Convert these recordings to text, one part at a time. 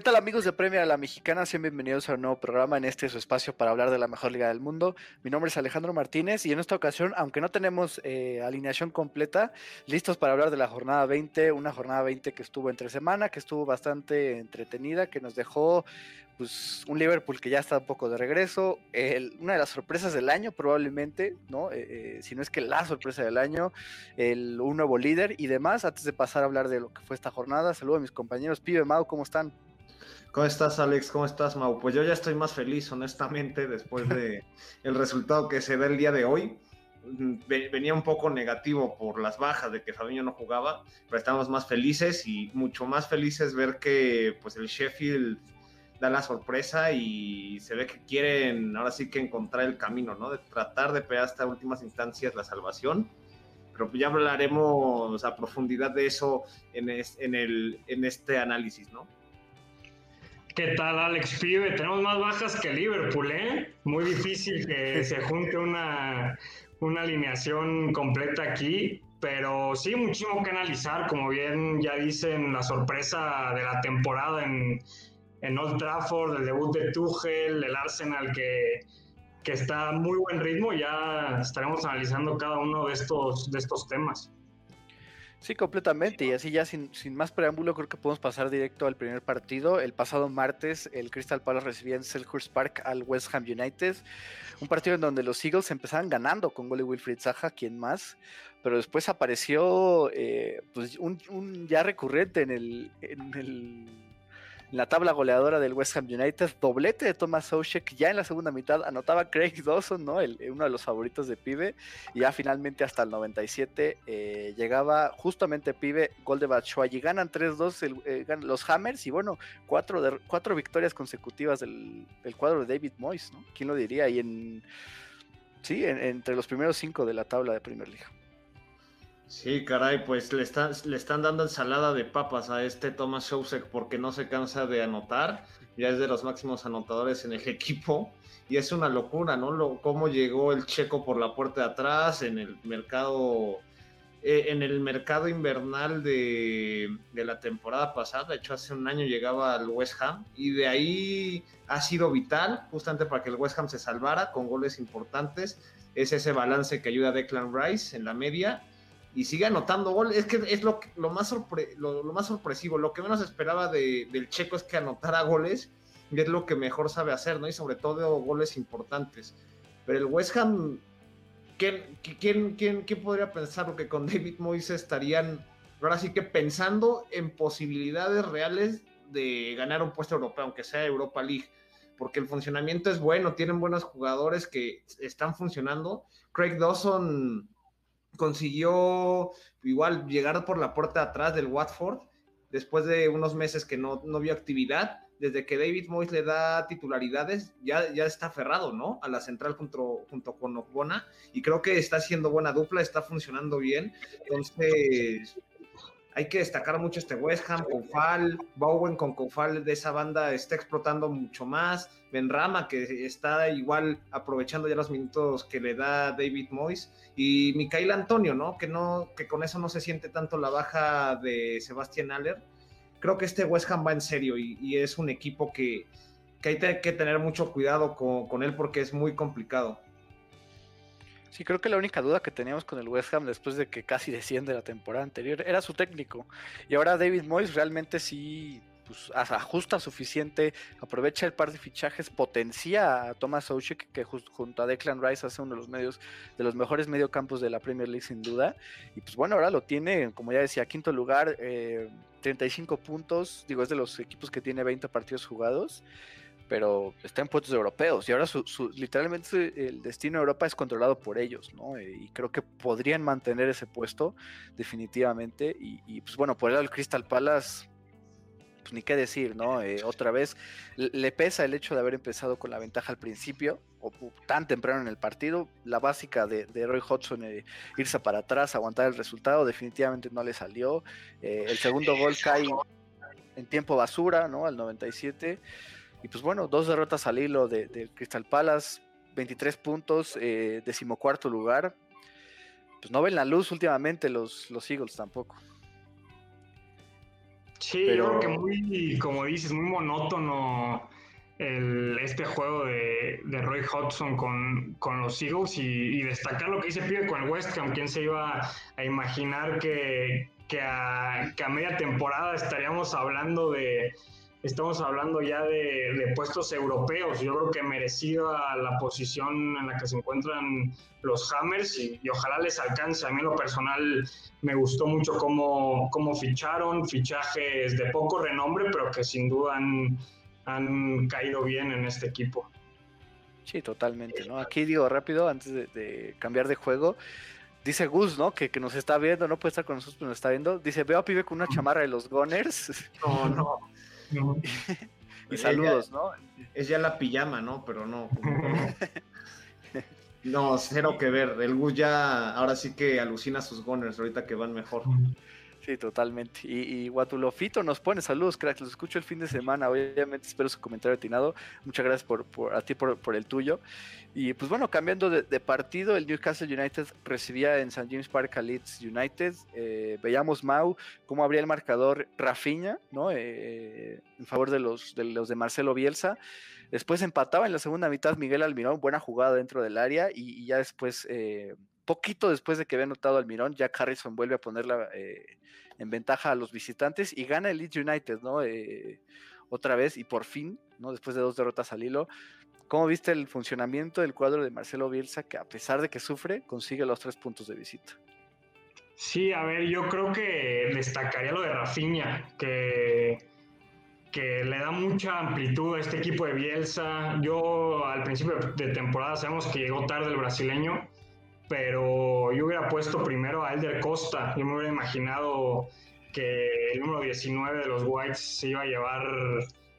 ¿Qué tal amigos de Premia la Mexicana? Sean bienvenidos a un nuevo programa en este su espacio para hablar de la mejor liga del mundo. Mi nombre es Alejandro Martínez y en esta ocasión, aunque no tenemos eh, alineación completa, listos para hablar de la jornada 20, una jornada 20 que estuvo entre semana, que estuvo bastante entretenida, que nos dejó pues un Liverpool que ya está un poco de regreso, una de las sorpresas del año probablemente, ¿no? Eh, eh, si no es que la sorpresa del año, el, un nuevo líder y demás. Antes de pasar a hablar de lo que fue esta jornada, saludo a mis compañeros. Pibe, Mau, ¿cómo están? ¿Cómo estás, Alex? ¿Cómo estás, Mau? Pues yo ya estoy más feliz, honestamente, después de el resultado que se da el día de hoy. Venía un poco negativo por las bajas de que Fabinho no jugaba, pero estamos más felices y mucho más felices ver que pues el Sheffield da la sorpresa y se ve que quieren ahora sí que encontrar el camino, ¿no? De tratar de pegar hasta últimas instancias la salvación. Pero ya hablaremos a profundidad de eso en, en, el, en este análisis, ¿no? ¿Qué tal, Alex Pibe? Tenemos más bajas que Liverpool, ¿eh? Muy difícil que se junte una, una alineación completa aquí, pero sí, muchísimo que analizar. Como bien ya dicen, la sorpresa de la temporada en, en Old Trafford, el debut de Tuchel, el Arsenal que, que está a muy buen ritmo. Ya estaremos analizando cada uno de estos, de estos temas. Sí, completamente. Y así ya sin, más preámbulo, creo que podemos pasar directo al primer partido. El pasado martes, el Crystal Palace recibía en Selhurst Park al West Ham United. Un partido en donde los Eagles empezaban ganando con gol de Wilfried Zaha, quien más. Pero después apareció eh, pues un, ya recurrente en el, en el la tabla goleadora del West Ham United, doblete de Thomas Soucek, ya en la segunda mitad anotaba Craig Dawson, ¿no? uno de los favoritos de Pibe, y ya finalmente hasta el 97 eh, llegaba justamente Pibe, gol de Batshuayi, ganan 3-2 eh, los Hammers, y bueno, cuatro, de, cuatro victorias consecutivas del, cuadro de David Moyes, ¿no? ¿Quién lo diría? Y en, sí, entre los primeros cinco de la tabla de Premier League. Sí, caray, pues le, están, le están dando ensalada de papas a este Thomas Showsek porque no se cansa de anotar, ya es de los máximos anotadores en el equipo. Y es una locura, ¿no? Lo, cómo llegó el checo por la puerta de atrás en el mercado, eh, en el mercado invernal de, de, la temporada pasada, de hecho hace un año llegaba al West Ham y de ahí ha sido vital justamente para que el West Ham se salvara con goles importantes, es ese balance que ayuda a Declan Rice en la media y sigue anotando goles. Es que es lo, lo, más, lo, más sorpresivo. Lo que menos esperaba del checo es que anotara goles y es lo que mejor sabe hacer, ¿no? Y sobre todo goles importantes. Pero el West Ham, ¿quién, quién, quién, quién podría pensar que con David Moyes estarían ahora sí que pensando en posibilidades reales de ganar un puesto europeo, aunque sea Europa League? Porque el funcionamiento es bueno, tienen buenos jugadores que están funcionando. Craig Dawson consiguió igual llegar por la puerta atrás del Watford después de unos meses que no, no vio actividad. Desde que David Moyes le da titularidades, ya, ya está aferrado, ¿no? A la central junto, junto con Ocbona. Y creo que está haciendo buena dupla, está funcionando bien. Entonces, hay que destacar mucho este West Ham, Koufal, Bowen con Koufal de esa banda está explotando mucho más, Benrama que está igual aprovechando ya los minutos que le da David Moyes y Micael Antonio, ¿no? Que no que con eso no se siente tanto la baja de Sebastián Aller. Creo que este West Ham va en serio y, es un equipo que, hay que tener mucho cuidado con él porque es muy complicado. Sí, creo que la única duda que teníamos con el West Ham después de que casi desciende la temporada anterior era su técnico. Y ahora David Moyes realmente sí pues, ajusta suficiente, aprovecha el par de fichajes, potencia a Thomas Soucek, que junto a Declan Rice hace uno de los medios, de los mejores mediocampos de la Premier League sin duda. Y pues bueno, ahora lo tiene, como ya decía, quinto lugar, 35 eh, puntos, digo, es de los equipos que tiene 20 partidos jugados pero está en puestos europeos y ahora su, literalmente el destino de Europa es controlado por ellos, ¿no? Eh, y creo que podrían mantener ese puesto definitivamente y, pues bueno, por el Crystal Palace, pues ni qué decir, ¿no? Eh, otra vez le pesa el hecho de haber empezado con la ventaja al principio o tan temprano en el partido, la básica de, Roy Hodgson, eh, irse para atrás, aguantar el resultado, definitivamente no le salió. el segundo gol cae en tiempo basura, ¿no? Al 97. Y pues bueno, dos derrotas al hilo de, Crystal Palace, 23 puntos, eh, decimocuarto lugar. Pues no ven la luz últimamente los, los Eagles tampoco. Sí, Pero... yo creo que muy, como dices, muy monótono el, este juego de, de, Roy Hodgson con, con los Eagles y, destacar lo que dice Pibe con el West Ham. ¿Quién se iba a imaginar que, que, a, que a media temporada estaríamos hablando de, estamos hablando ya de, puestos europeos. Yo creo que merecida la posición en la que se encuentran los Hammers y, ojalá les alcance. A mí en lo personal me gustó mucho cómo, cómo ficharon, fichajes de poco renombre, pero que sin duda han, han caído bien en este equipo. Sí, totalmente, ¿no? Aquí digo rápido, antes de, cambiar de juego, dice Gus, ¿no? Que, que, nos está viendo, no puede estar con nosotros, pero nos está viendo. Dice, veo a Pibe con una chamarra de los Gunners. No, no. y saludos, ¿no? Es ya la pijama, ¿no? Pero no. no, cero que ver. El Gus ya ahora sí que alucina sus Gunners ahorita que van mejor. Sí, totalmente. Y, y Guatulofito nos pone saludos, crack. Los escucho el fin de semana. Obviamente espero su comentario atinado. Muchas gracias por, por a ti por, por, el tuyo. Y pues bueno, cambiando de, partido, el Newcastle United recibía en St. James Park a Leeds United. Eh, veíamos Mau cómo abría el marcador Rafinha, ¿no? Eh, en favor de los, de Marcelo Bielsa. Después empataba en la segunda mitad Miguel Almirón, buena jugada dentro del área. Y, ya después, eh, poquito después de que había anotado Almirón, Jack Harrison vuelve a ponerla en ventaja a los visitantes y gana el Leeds United, ¿no? Eh, otra vez y por fin, ¿no? Después de dos derrotas al hilo. ¿Cómo viste el funcionamiento del cuadro de Marcelo Bielsa que a pesar de que sufre, consigue los tres puntos de visita? Sí, a ver, yo creo que destacaría lo de Rafinha, que, que le da mucha amplitud a este equipo de Bielsa. Yo al principio de temporada sabemos que llegó tarde el brasileño, pero yo hubiera puesto primero a Elder Costa. Yo me hubiera imaginado que el número 19 de los Whites se iba a llevar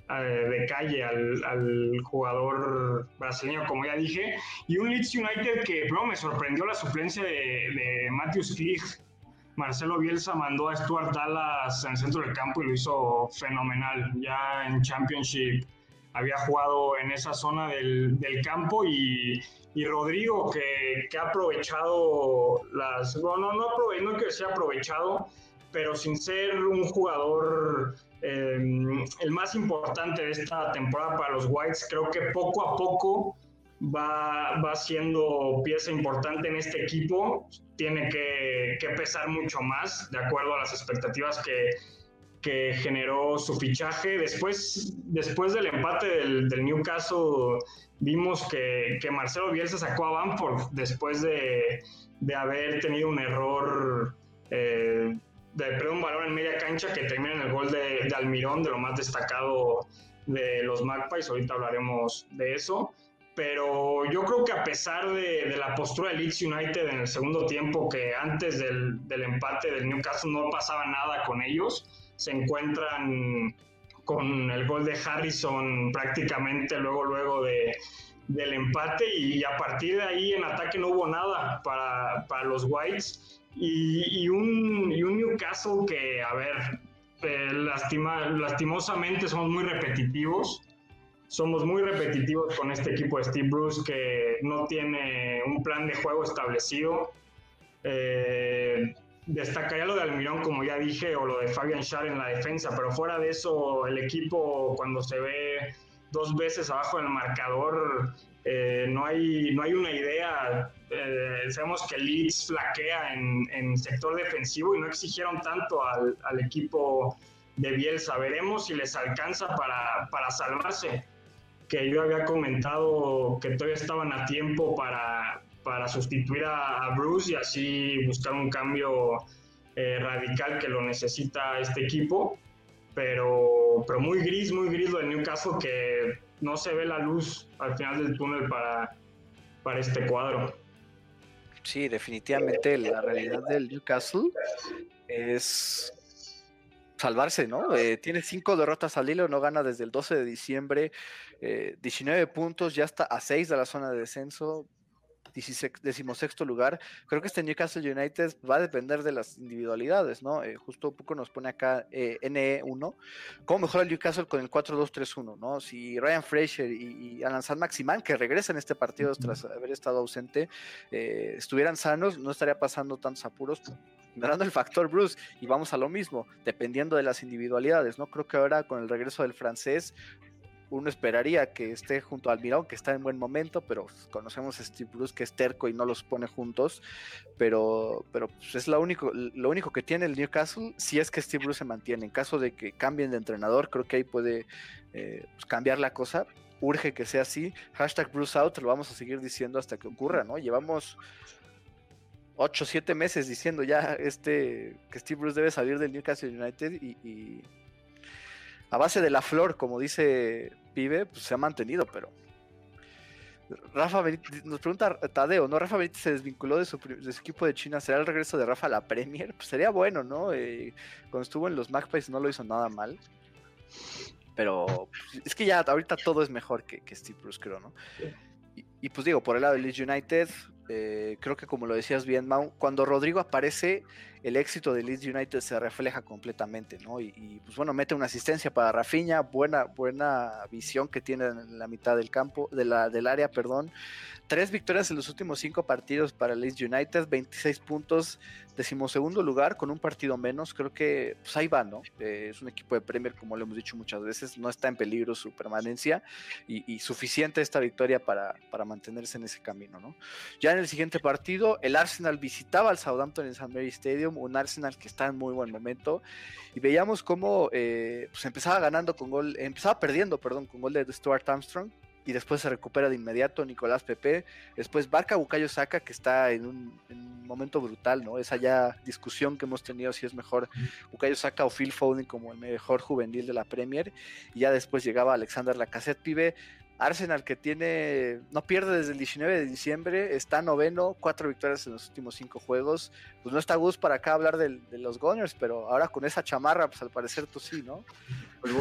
eh, de calle al, jugador brasileño, como ya dije. Y un Leeds United que, bro, me sorprendió la suplencia de, de Matthews Klich. Marcelo Bielsa mandó a Stuart Dallas en el centro del campo y lo hizo fenomenal. Ya en Championship había jugado en esa zona del, del campo y, y, Rodrigo que, que, ha aprovechado las... Bueno, no, no, no quiero decir aprovechado, pero sin ser un jugador em, el más importante de esta temporada para los Whites, creo que poco a poco va, va siendo pieza importante en este equipo. Tiene que, que pesar mucho más, de acuerdo a las expectativas que, que generó su fichaje. Después, después del empate del, del Newcastle, vimos que, que, Marcelo Bielsa sacó a Bamford después de, de haber tenido un error eh, de perder un balón en media cancha que termina en el gol de, de, Almirón, de lo más destacado de los Magpies. Ahorita hablaremos de eso. Pero yo creo que a pesar de, de la postura de Leeds United en el segundo tiempo, que antes del, del empate del Newcastle no pasaba nada con ellos, se encuentran con el gol de Harrison prácticamente luego, luego de, del empate y a partir de ahí en ataque no hubo nada para, para los Whites y, y, un, y, un, Newcastle que, a ver, eh, lastima, lastimosamente somos muy repetitivos. Somos muy repetitivos con este equipo de Steve Bruce que no tiene un plan de juego establecido. Eh, destacaría lo de Almirón, como ya dije, o lo de Fabian Schär en la defensa, pero fuera de eso, el equipo cuando se ve dos veces abajo del marcador, eh, no, hay, no hay una idea. Eh, sabemos que Leeds flaquea en, en, sector defensivo y no exigieron tanto al, al, equipo de Bielsa. Veremos si les alcanza para, para salvarse. Que yo había comentado que todavía estaban a tiempo para, para sustituir a, Bruce y así buscar un cambio eh, radical que lo necesita este equipo. Pero, pero muy gris, muy gris lo de Newcastle que no se ve la luz al final del túnel para, para este cuadro. Sí, definitivamente la realidad del Newcastle es salvarse, ¿no? Eh, tiene cinco derrotas al hilo, no gana desde el 12 de diciembre, eh, 19 puntos, ya está a 6 de la zona de descenso, decimosexto lugar. Creo que este Newcastle United va a depender de las individualidades, ¿no? Eh, justo un poco nos pone acá eh, NE1. ¿Cómo mejora el Newcastle con el 4-2-3-1, ¿no? Si Ryan Fraser y, Alan San Maximan, que regresan a este partido tras haber estado ausente, eh, estuvieran sanos, no estaría pasando tantos apuros ignorando el factor Bruce y vamos a lo mismo, dependiendo de las individualidades, ¿no? Creo que ahora con el regreso del francés uno esperaría que esté junto al Mirón, que está en buen momento, pero conocemos a Steve Bruce que es terco y no los pone juntos, pero, pero pues, es lo único, lo único que tiene el Newcastle si es que Steve Bruce se mantiene. En caso de que cambien de entrenador, creo que ahí puede eh, pues, cambiar la cosa. Urge que sea así. Hashtag Bruce out, lo vamos a seguir diciendo hasta que ocurra, ¿no? Llevamos 8 o 7 meses diciendo ya este que Steve Bruce debe salir del Newcastle United y a base de la flor, como dice Pibe, pues se ha mantenido, pero. Rafa Benítez, nos pregunta Tadeo, ¿no? Rafa Benítez se desvinculó de su, equipo de China. ¿Será el regreso de Rafa a la Premier? Pues sería bueno, ¿no? Eh, cuando estuvo en los Magpies no lo hizo nada mal. Pero pues, es que ya ahorita todo es mejor que, Steve Bruce, creo, ¿no? Y, pues digo, por el lado de Leeds United, eh, creo que como lo decías bien, Mau, cuando Rodrigo aparece, el éxito de Leeds United se refleja completamente, ¿no? Y, pues bueno, mete una asistencia para Rafinha, buena, buena visión que tiene en la mitad del campo, de la, del área, perdón. Tres victorias en los últimos cinco partidos para Leeds United, 26 puntos, decimosegundo lugar con un partido menos. Creo que pues ahí va, ¿no? Eh, es un equipo de Premier, como lo hemos dicho muchas veces, no está en peligro su permanencia y, suficiente esta victoria para, para, mantenerse en ese camino, ¿no? Ya en el siguiente partido, el Arsenal visitaba al Southampton en St. Mary Stadium, un Arsenal que está en muy buen momento y veíamos cómo eh, pues empezaba ganando con gol, empezaba perdiendo, perdón, con gol de Stuart Armstrong y después se recupera de inmediato Nicolás Pepe. Después Barca Bucayo Saca, que está en un, momento brutal, ¿no? Esa ya discusión que hemos tenido si es mejor Bucayo Saca o Phil Foden como el mejor juvenil de la Premier. Y ya después llegaba Alexander Lacazette, pibe. Arsenal que tiene, no pierde desde el 19 de diciembre, está noveno, cuatro victorias en los últimos cinco juegos. Pues no está Gus para acá hablar de, los Gunners, pero ahora con esa chamarra, pues al parecer tú sí, ¿no? Pues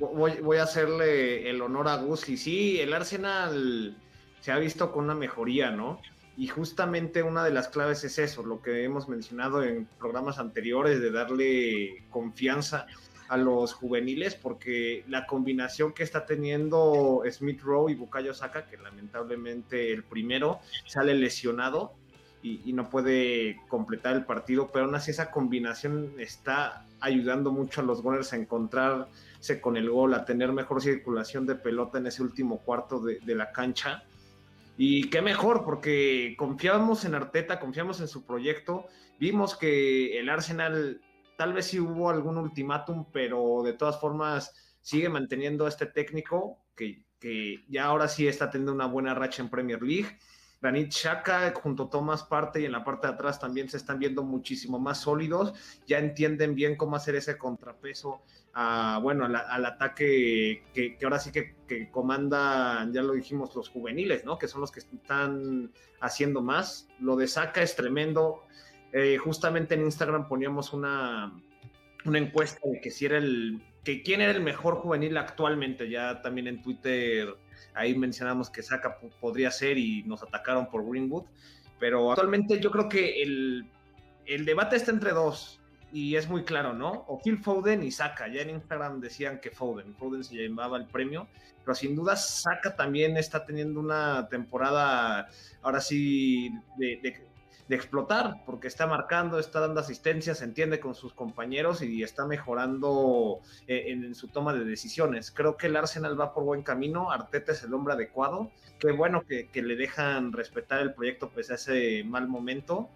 voy, voy, a hacerle el honor a Gus. Y sí, el Arsenal se ha visto con una mejoría, ¿no? Y justamente una de las claves es eso, lo que hemos mencionado en programas anteriores, de darle confianza a los juveniles porque la combinación que está teniendo Smith Rowe y Bukayo Saka, que lamentablemente el primero sale lesionado y, no puede completar el partido, pero aún así esa combinación está ayudando mucho a los Gunners a encontrarse con el gol, a tener mejor circulación de pelota en ese último cuarto de, de la cancha. Y qué mejor, porque confiamos en Arteta, confiamos en su proyecto. Vimos que el Arsenal tal vez sí hubo algún ultimátum, pero de todas formas sigue manteniendo este técnico que, ya ahora sí está teniendo una buena racha en Premier League. Granit Xhaka junto a Thomas Parte y en la parte de atrás también se están viendo muchísimo más sólidos, ya entienden bien cómo hacer ese contrapeso a, bueno, al, ataque que, ahora sí que, que, comandan, ya lo dijimos, los juveniles, ¿no? Que son los que están haciendo más. Lo de Saka es tremendo. Eh, justamente en Instagram poníamos una, una encuesta de que si era el que quién era el mejor juvenil actualmente. Ya también en Twitter ahí mencionamos que Saka podría ser y nos atacaron por Greenwood. Pero actualmente yo creo que el, el debate está entre dos y es muy claro, ¿no? O Phil Foden y Saka. Ya en Instagram decían que Foden, Foden se llamaba el premio, pero sin duda Saka también está teniendo una temporada ahora sí de explotar, porque está marcando, está dando asistencia, se entiende con sus compañeros y está mejorando eh, en, su toma de decisiones. Creo que el Arsenal va por buen camino, Arteta es el hombre adecuado, qué bueno que, le dejan respetar el proyecto pese a ese mal momento.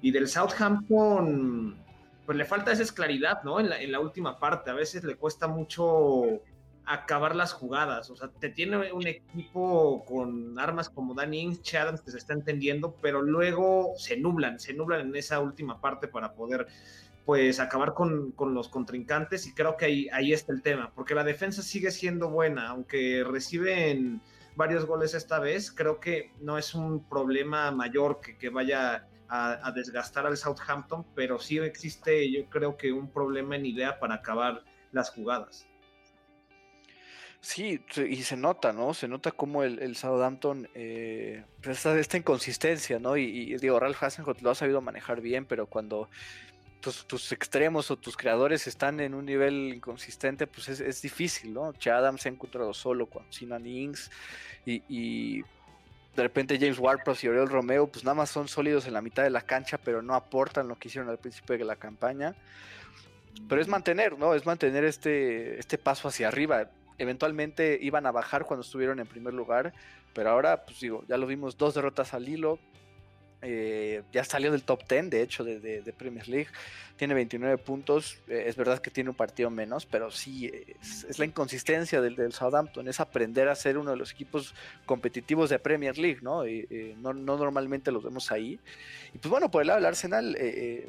Y del Southampton, pues le falta esa claridad, ¿no? En la última parte, a veces le cuesta mucho acabar las jugadas. O sea, te tiene un equipo con armas como Danny Ings, Adams, que se está entendiendo, pero luego se nublan, se nublan en esa última parte para poder pues acabar con, los contrincantes y creo que ahí, ahí está el tema, porque la defensa sigue siendo buena, aunque reciben varios goles esta vez, creo que no es un problema mayor que, que vaya a, a, desgastar al Southampton, pero sí existe yo creo que un problema en idea para acabar las jugadas. Sí, y se nota, ¿no? Se nota como el, Southampton, eh, pues, esta, inconsistencia, ¿no? Y, digo, Ralph Hasenhut lo ha sabido manejar bien, pero cuando tus, extremos o tus creadores están en un nivel inconsistente, pues es, difícil, ¿no? Che Adams se ha encontrado solo con Sinan Ings y, de repente James ward y Oriol Romeo, pues nada más son sólidos en la mitad de la cancha, pero no aportan lo que hicieron al principio de la campaña. Pero es mantener, ¿no? Es mantener este, este paso hacia arriba. Eventualmente iban a bajar cuando estuvieron en primer lugar, pero ahora, pues digo, ya lo vimos, dos derrotas al hilo, eh, ya salió del top 10, de hecho, de, Premier League. Tiene 29 puntos. Eh, es verdad que tiene un partido menos, pero sí, es, la inconsistencia del, Southampton. Es aprender a ser uno de los equipos competitivos de Premier League, ¿no? Y, no, normalmente los vemos ahí. Y pues bueno, por el lado del Arsenal, eh,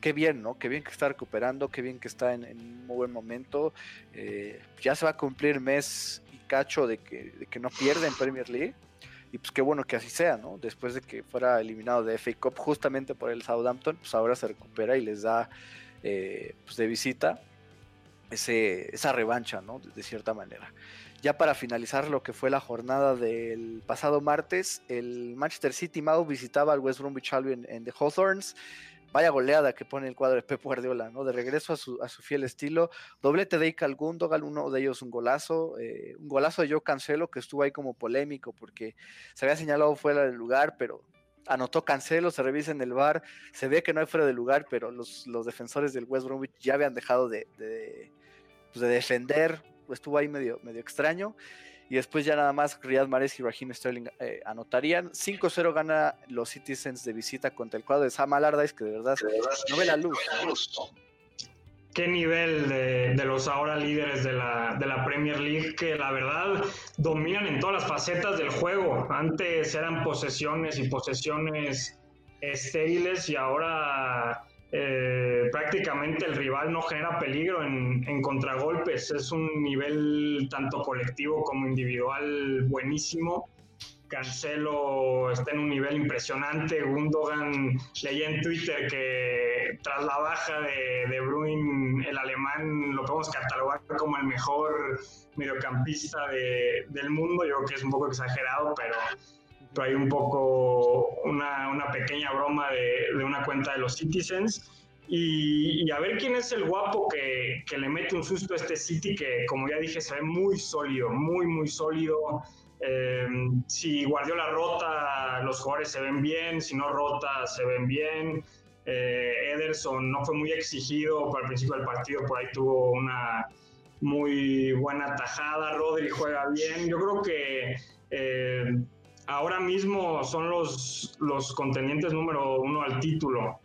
qué bien, ¿no? Qué bien que está recuperando, qué bien que está en, un muy buen momento. ya se va a cumplir mes y cacho de que, no pierde en Premier League. Y pues qué bueno que así sea, ¿no? Después de que fuera eliminado de FA Cup justamente por el Southampton, pues ahora se recupera y les da eh, pues de visita ese, esa revancha, ¿no? De, cierta manera. Ya para finalizar lo que fue la jornada del pasado martes, el Manchester City Mau visitaba al West Bromwich Albion en The Hawthorns vaya goleada que pone el cuadro de Pep Guardiola, ¿no? De regreso a su, fiel estilo. Doblete de Ical Gundogan, uno de ellos un golazo. Eh, un golazo de Joe Cancelo que estuvo ahí como polémico porque se había señalado fuera del lugar, pero anotó Cancelo, se revisa en el bar, se ve que no hay fuera de lugar, pero los, defensores del West Bromwich ya habían dejado de, pues de defender, estuvo ahí medio extraño y después ya nada más Riyad Mahrez y Raheem Sterling eh, anotarían. 5-0 gana los Citizens de visita contra el cuadro de Sam Allardyce, que de verdad no ve la luz. Qué nivel de, los ahora líderes de la, de la Premier League, que la verdad dominan en todas las facetas del juego. Antes eran posesiones y posesiones estériles y ahora eh, prácticamente el rival no genera peligro en, contragolpes. Es un nivel tanto colectivo como individual buenísimo. Cancelo está en un nivel impresionante. Gundogan leí en Twitter que tras la baja de, de Bruin, el alemán lo podemos catalogar como el mejor mediocampista de, del mundo. Yo creo que es un poco exagerado, pero hay un poco una, una pequeña broma de, de, una cuenta de los Citizens. Y, a ver quién es el guapo que, que, le mete un susto a este City, que como ya dije, se ve muy sólido, muy, muy sólido. Eh, si Guardiola rota, los jugadores se ven bien, si no rota, se ven bien. Eh, Ederson no fue muy exigido para el principio del partido, por ahí tuvo una muy buena tajada. Rodri juega bien. Yo creo que eh, ahora mismo son los, los contendientes número uno al título.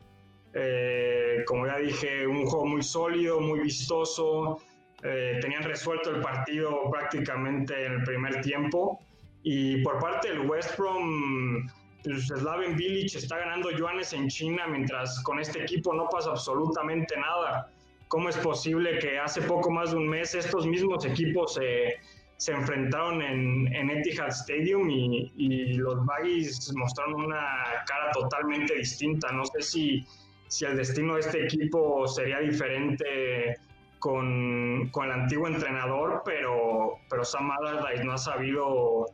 Eh, como ya dije, un juego muy sólido, muy vistoso. Eh, tenían resuelto el partido prácticamente en el primer tiempo. Y por parte del West Brom, pues, Slaven Village está ganando yuanes en China, mientras con este equipo no pasa absolutamente nada. ¿Cómo es posible que hace poco más de un mes estos mismos equipos se se enfrentaron en, en Etihad Stadium y, los Baggies mostraron una cara totalmente distinta. No sé si, si el destino de este equipo sería diferente con, con el antiguo entrenador, pero, pero Sam Allardyce no ha sabido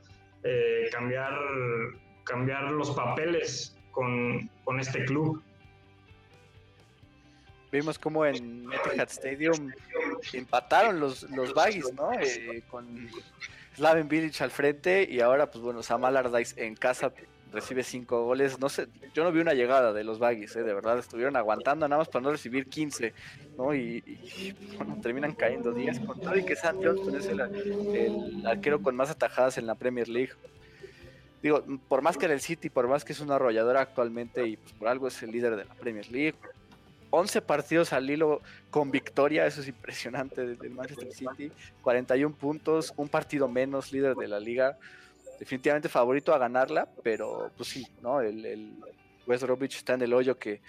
eh, cambiar, cambiar los papeles con, con este club. Vimos como en Etihad Stadium empataron los, los Baggies, ¿no? Eh, con Slaven Village al frente y ahora, pues bueno, Sam Allardyce en casa recibe cinco goles. No sé, yo no vi una llegada de los Baggies, ¿eh? de verdad, estuvieron aguantando nada más para no recibir 15, ¿no? Y, bueno, terminan cayendo 10 con todo y que Sam Johnson es el, el, arquero con más atajadas en la Premier League. Digo, por más que en el City, por más que es una arrolladora actualmente y pues, por algo es el líder de la Premier League, 11 partidos al hilo con victoria, eso es impresionante del Manchester City, 41 puntos, un partido menos, líder de la liga, definitivamente favorito a ganarla, pero pues sí, ¿no? El, West Bromwich está en el hoyo que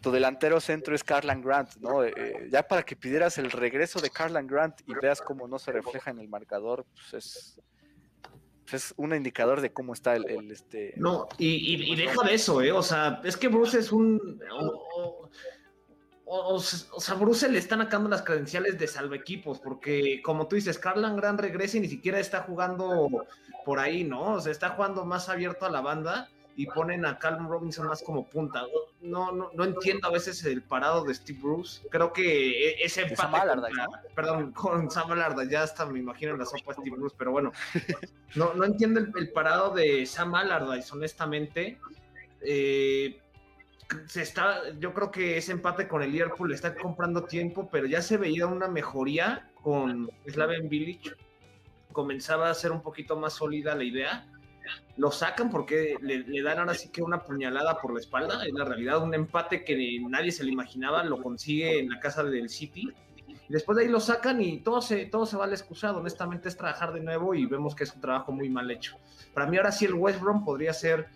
tu delantero centro es Carlan Grant, ¿no? Eh, ya para que pidieras el regreso de Carlan Grant y veas cómo no se refleja en el marcador, pues es es un indicador de cómo está el, este. No, y, y, deja de eso, ¿eh? O sea, es que Bruce es un. O, sea, Bruce le están sacando las credenciales de salve equipos, porque como tú dices, Carlan Gran regresa y ni siquiera está jugando por ahí, ¿no? O sea, está jugando más abierto a la banda y ponen a Calvin Robinson más como punta. No, no, no entiendo a veces el parado de Steve Bruce. Creo que e, ese empate. Perdón, con Sam Allardyce, ya hasta me imagino la sopa de Steve Bruce, pero bueno, no, no entiendo el, parado de Sam Allardyce, honestamente. Eh, se está, yo creo que ese empate con el Liverpool está comprando tiempo, pero ya se veía una mejoría con Slaven Village. Comenzaba a ser un poquito más sólida la idea. Lo sacan porque le, dan ahora sí que una puñalada por la espalda. Es la realidad, un empate que nadie se le imaginaba, lo consigue en la casa del City. Después de ahí lo sacan y todo se, todo se va al excusado. Honestamente es trabajar de nuevo y vemos que es un trabajo muy mal hecho. Para mí ahora sí el West Brom podría ser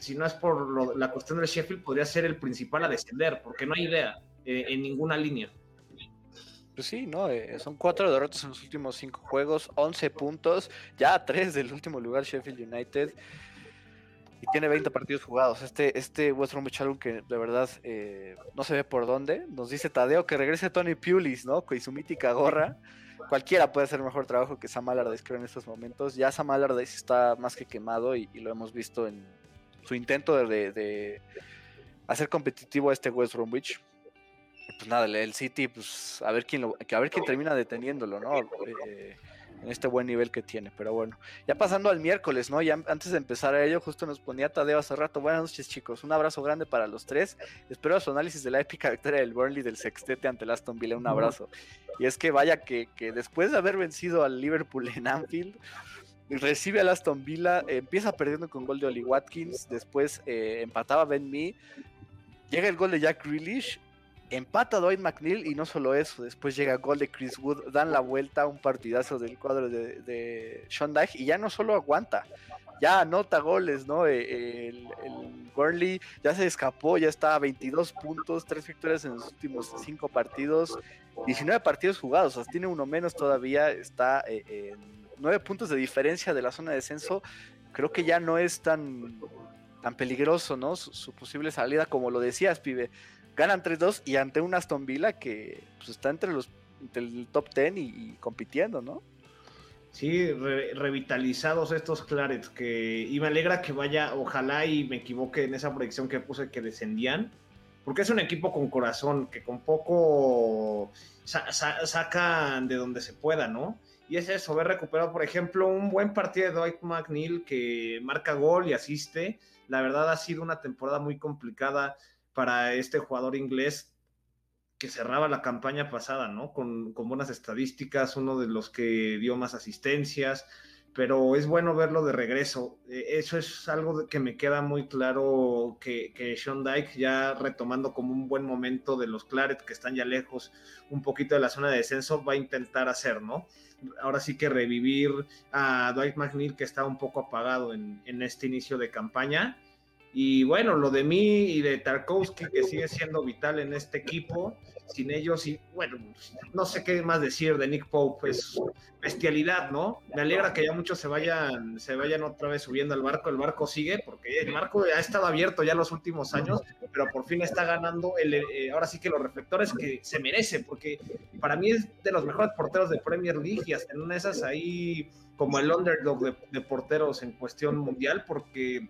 si no es por la cuestión del Sheffield, podría ser el principal a descender, porque no hay idea eh, en ninguna línea. Pues sí, ¿no? Eh, son cuatro derrotas en los últimos cinco juegos, 11 puntos, ya tres del último lugar Sheffield United. Y tiene 20 partidos jugados. Este, este West Bromwich que de verdad eh, no se ve por dónde. Nos dice Tadeo que regrese Tony Pulis, ¿no? Con su mítica gorra. Cualquiera puede hacer mejor trabajo que Sam Allardyce, creo, en estos momentos. Ya Sam Allardyce está más que quemado y lo hemos visto en, su intento de, hacer competitivo a este West Bromwich. Pues nada, el City, pues a ver quién lo, a ver quién termina deteniéndolo, ¿no? Eh, en este buen nivel que tiene. Pero bueno, ya pasando al miércoles, ¿no? Ya antes de empezar a ello, justo nos ponía Tadeo hace rato. Buenas noches, chicos. Un abrazo grande para los tres. Espero su análisis de la épica victoria del Burnley del sextete ante el Aston Villa. Un abrazo. Y es que vaya que, que después de haber vencido al Liverpool en Anfield, recibe al Aston Villa, empieza perdiendo con gol de Oli Watkins, después eh, empataba Ben Mee, llega el gol de Jack Grealish, empata Dwight McNeil y no solo eso, después llega el gol de Chris Wood, dan la vuelta a un partidazo del cuadro de, de Sean Dyche y ya no solo aguanta, ya anota goles, ¿no? Eh, el, el, Burnley ya se escapó, ya está a 22 puntos, 3 victorias en los últimos 5 partidos, 19 partidos jugados, o sea, tiene uno menos todavía, está eh, en nueve puntos de diferencia de la zona de descenso, creo que ya no es tan, tan peligroso, ¿no? Su, posible salida, como lo decías, pibe. Ganan 3-2 y ante un Aston Villa que pues, está entre los el top 10 y, compitiendo, ¿no? Sí, revitalizados estos Clarets, que, y me alegra que vaya, ojalá y me equivoque en esa proyección que puse que descendían, porque es un equipo con corazón, que con poco sacan de donde se pueda, ¿no? Y es eso, haber recuperado, por ejemplo, un buen partido de Dwight McNeil que marca gol y asiste. La verdad ha sido una temporada muy complicada para este jugador inglés que cerraba la campaña pasada, ¿no? Con, con buenas estadísticas, uno de los que dio más asistencias, pero es bueno verlo de regreso. E, eso es algo que me queda muy claro que, Sean Dyke ya retomando como un buen momento de los Claret que están ya lejos un poquito de la zona de descenso, va a intentar hacer, ¿no? Ahora sí que revivir a Dwight McNeil que está un poco apagado en este inicio de campaña y bueno, lo de mí y de Tarkovsky, que sigue siendo vital en este equipo, sin ellos, y bueno, no sé qué más decir de Nick Pope, es bestialidad, ¿no? Me alegra que ya muchos se vayan, se vayan otra vez subiendo al barco, el barco sigue, porque el barco ha estado abierto ya los últimos años, pero por fin está ganando, el, eh, ahora sí que los reflectores que se merece, porque para mí es de los mejores porteros de Premier League y hasta en una de esas ahí como el underdog de, de porteros en cuestión mundial, porque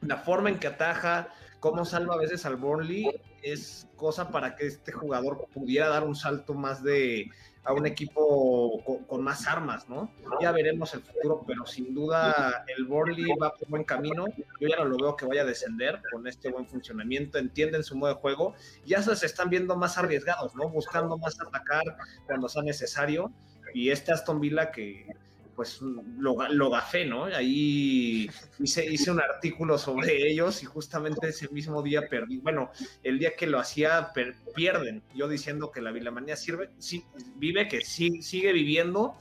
la forma en que ataja, cómo salva a veces al Burnley, es cosa para que este jugador pudiera dar un salto más de a un equipo con, más armas, ¿no? Ya veremos el futuro, pero sin duda el Burnley va por buen camino. Yo ya no lo veo que vaya a descender con este buen funcionamiento, entienden su modo de juego, ya se están viendo más arriesgados, ¿no? Buscando más atacar cuando sea necesario. Y este Aston Villa que pues lo, lo gafé, ¿no? Ahí hice, hice un artículo sobre ellos y justamente ese mismo día perdí, bueno, el día que lo hacía pierden, yo diciendo que la Vilamanía sirve, sí, vive, que sí, sigue viviendo,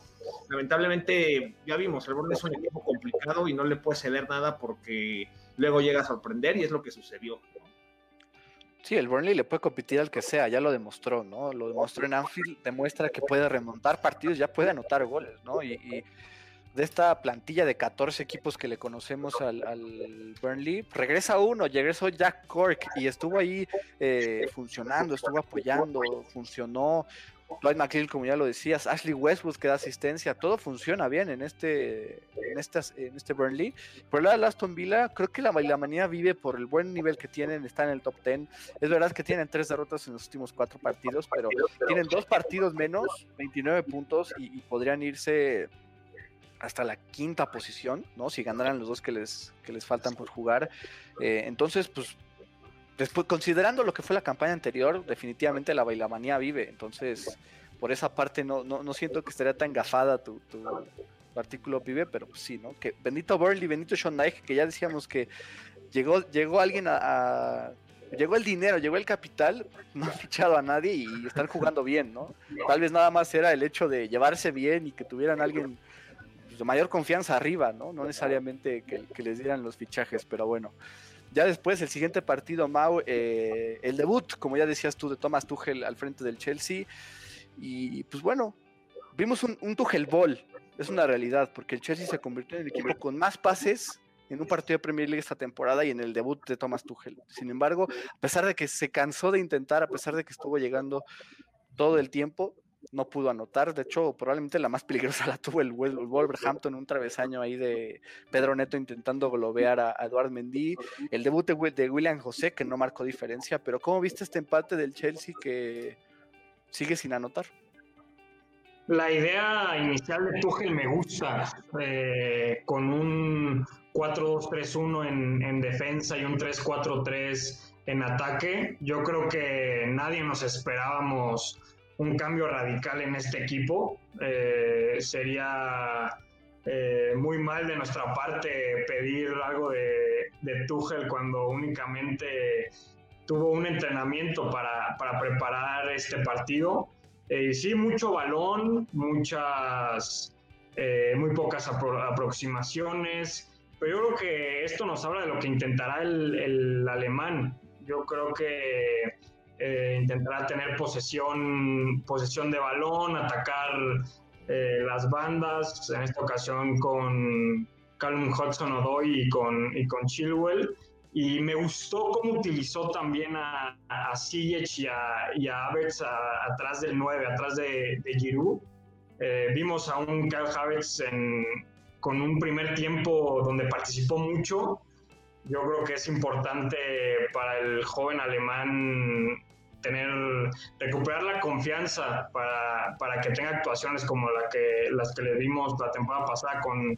lamentablemente ya vimos, el Borne es un equipo complicado y no le puede ceder nada porque luego llega a sorprender y es lo que sucedió. Sí, el Burnley le puede competir al que sea, ya lo demostró, ¿no? Lo demostró en Anfield, demuestra que puede remontar partidos, ya puede anotar goles, ¿no? Y, de esta plantilla de 14 equipos que le conocemos al, al Burnley, regresa uno, regresó Jack Cork y estuvo ahí eh, funcionando, estuvo apoyando, funcionó. Dwight McLean, como ya lo decías, Ashley Westwood que da asistencia, todo funciona bien en este, en estas, en este Burnley. Por el lado de Aston Villa, creo que la manía vive por el buen nivel que tienen, está en el top 10. Es verdad que tienen tres derrotas en los últimos cuatro partidos, pero tienen dos partidos menos, 29 puntos y, y podrían irse hasta la quinta posición, ¿no? Si ganaran los dos que les, que les faltan por jugar. Eh, entonces, pues, después, considerando lo que fue la campaña anterior, definitivamente la bailamanía vive. Entonces, por esa parte no, no, no siento que estaría tan gafada tu, tu, artículo vive, pero pues sí, ¿no? Que bendito Burley, bendito Sean Nike, que ya decíamos que llegó, llegó alguien a, llegó el dinero, llegó el capital, no han fichado a nadie y están jugando bien, ¿no? Tal vez nada más era el hecho de llevarse bien y que tuvieran alguien de mayor confianza arriba, ¿no? No necesariamente que, les dieran los fichajes, pero bueno. Ya después, el siguiente partido, Mau, eh, el debut, como ya decías tú, de Thomas Tuchel al frente del Chelsea. Y pues bueno, vimos un, un Tuchel Ball, es una realidad, porque el Chelsea se convirtió en el equipo con más pases en un partido de Premier League esta temporada y en el debut de Thomas Tuchel. Sin embargo, a pesar de que se cansó de intentar, a pesar de que estuvo llegando todo el tiempo, no pudo anotar. De hecho, probablemente la más peligrosa la tuvo el Wolverhampton, un travesaño ahí de Pedro Neto intentando globear a, Eduard Mendy. El debut de, William José, que no marcó diferencia. Pero, ¿cómo viste este empate del Chelsea que sigue sin anotar? La idea inicial de Tuchel me gusta, eh, con un 4-2-3-1 en, en defensa y un 3-4-3 en ataque. Yo creo que nadie nos esperábamos un cambio radical en este equipo. Eh, sería eh, muy mal de nuestra parte pedir algo de, de Tuchel cuando únicamente tuvo un entrenamiento para, para preparar este partido. Eh, sí, mucho balón, muchas, eh, muy pocas apro aproximaciones, pero yo creo que esto nos habla de lo que intentará el, el alemán. Yo creo que eh, intentará tener posesión, posesión de balón, atacar eh, las bandas, en esta ocasión con Calum Hudson Odoy y con, y con Chilwell. Y me gustó cómo utilizó también a, a Ziyech y a, y a Havertz atrás del 9, atrás de, de Giroud. Eh, vimos a un Kyle Havertz en, con un primer tiempo donde participó mucho. Yo creo que es importante para el joven alemán tener, recuperar la confianza para, para, que tenga actuaciones como la que, las que le dimos la temporada pasada con,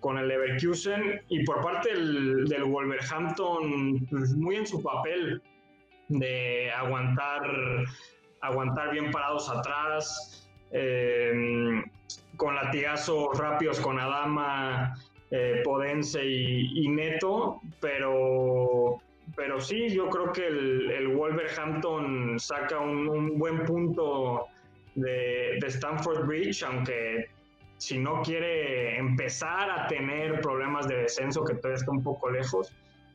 con el Leverkusen y por parte del, Wolverhampton, pues muy en su papel de aguantar, aguantar bien parados atrás, eh, con latigazos rápidos con Adama, eh, Podense y Neto, pero pero sí, yo creo que el, Wolverhampton saca un, buen punto de, de, Stamford Bridge, aunque si no quiere empezar a tener problemas de descenso, que todavía está un poco lejos,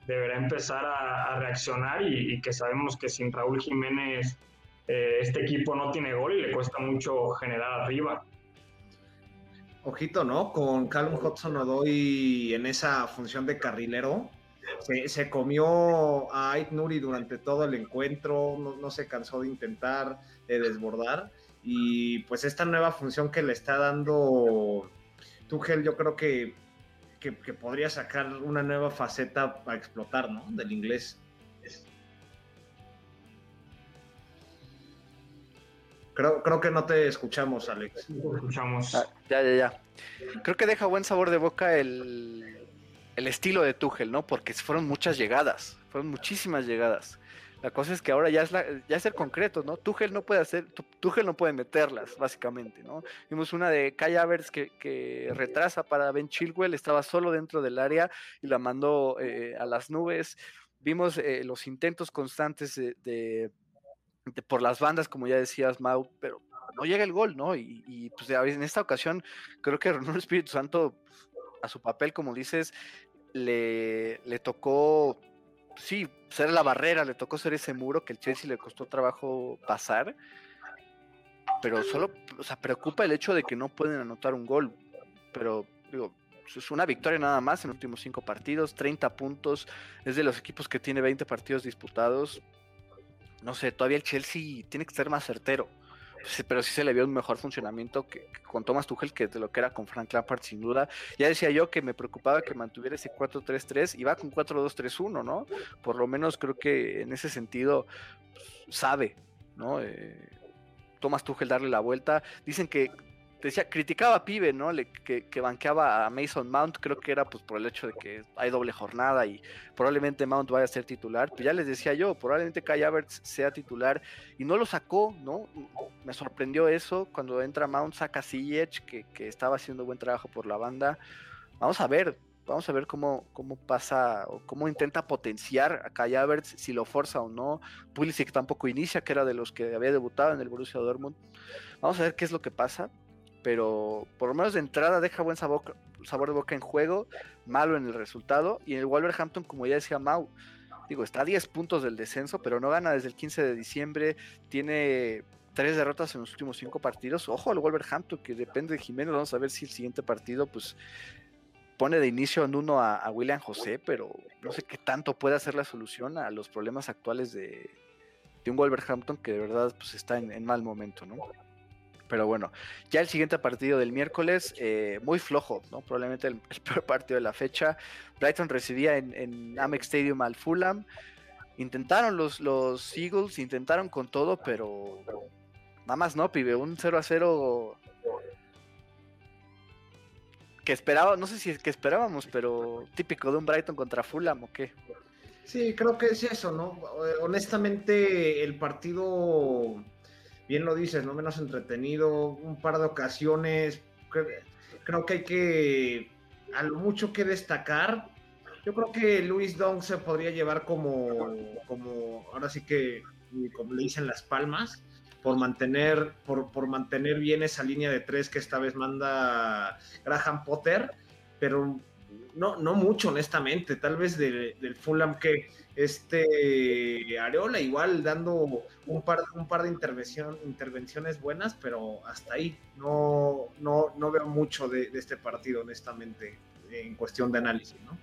deberá empezar a, reaccionar y, y, que sabemos que sin Raúl Jiménez eh, este equipo no tiene gol y le cuesta mucho generar arriba. Ojito, ¿no? Con Callum Hudson Odoy en esa función de carrilero, se, se, comió a Ait Nuri durante todo el encuentro, no, no, se cansó de intentar de desbordar. Y pues esta nueva función que le está dando Tuchel, yo creo que, que, que podría sacar una nueva faceta a explotar, ¿no? Del inglés. Creo, creo, que no te escuchamos, Alex. No escuchamos. Ah, ya, ya, ya. Creo que deja buen sabor de boca el, el estilo de Tuchel, ¿no? Porque fueron muchas llegadas, fueron muchísimas llegadas. La cosa es que ahora ya es, el concreto, ¿no? Tuchel no puede hacer, Tuchel no puede meterlas, básicamente, ¿no? Vimos una de Kai Havertz que, retrasa para Ben Chilwell, estaba solo dentro del área y la mandó eh, a las nubes. Vimos eh, los intentos constantes de, por las bandas, como ya decías, Mau, pero no llega el gol, ¿no? Y, y pues en esta ocasión creo que Ronaldo Espíritu Santo a su papel, como dices, le, le tocó, sí, ser la barrera, le tocó ser ese muro que el Chelsea le costó trabajo pasar, pero solo, o sea, preocupa el hecho de que no pueden anotar un gol, pero Digo, es una victoria nada más en los últimos cinco partidos, 30 puntos, es de los equipos que tiene 20 partidos disputados. No sé, todavía el Chelsea tiene que ser más certero. Pero sí se le vio un mejor funcionamiento que, con Thomas Tuchel que de lo que era con Frank Lampard sin duda. Ya decía yo que me preocupaba que mantuviera ese 4-3-3 y va con 4-2-3-1, ¿no? Por lo menos creo que en ese sentido pues, sabe, ¿no? Eh, Thomas Tuchel darle la vuelta. Dicen que decía, criticaba a Pibe, ¿no? Le, que, banqueaba a Mason Mount, creo que era pues por el hecho de que hay doble jornada y probablemente Mount vaya a ser titular. Pues ya les decía yo, probablemente Kai Havertz sea titular y no lo sacó, ¿no? Me sorprendió eso. Cuando entra Mount, saca Ziyech, que, que estaba haciendo buen trabajo por la banda. Vamos a ver, vamos a ver cómo, cómo pasa o cómo intenta potenciar a Kai Havertz, si lo forza o no. Pulisic tampoco inicia, que era de los que había debutado en el Borussia Dortmund. Vamos a ver qué es lo que pasa pero por lo menos de entrada deja buen sabor, de boca en juego, malo en el resultado. Y en el Wolverhampton, como ya decía Mau, digo, está a 10 puntos del descenso, pero no gana desde el 15 de diciembre, tiene tres derrotas en los últimos cinco partidos. Ojo al Wolverhampton, que depende de Jiménez, vamos a ver si el siguiente partido, pues pone de inicio en uno a, William José, pero no sé qué tanto puede hacer la solución a los problemas actuales de, un Wolverhampton que de verdad pues está en, en mal momento, ¿no? Pero bueno, ya el siguiente partido del miércoles, eh, muy flojo, ¿no? Probablemente el, peor partido de la fecha. Brighton recibía en, Amex Stadium al Fulham. Intentaron los, los Eagles, intentaron con todo, pero nada más no, pibe. Un 0 a 0 que esperaba, no sé si es que esperábamos, pero típico de un Brighton contra Fulham o qué. Sí, creo que es eso, ¿no? Honestamente, el partido bien lo dices, no menos entretenido, un par de ocasiones. Creo, que hay que, a lo mucho que destacar. Yo creo que Luis Dong se podría llevar como, como ahora sí que, como le dicen las palmas, por mantener, por, por mantener bien esa línea de tres que esta vez manda Graham Potter, pero no, no mucho, honestamente. Tal vez del Fulham que este Areola igual dando un par, un par de intervención, intervenciones buenas, pero hasta ahí no, no, no veo mucho de, este partido, honestamente, en cuestión de análisis, ¿no?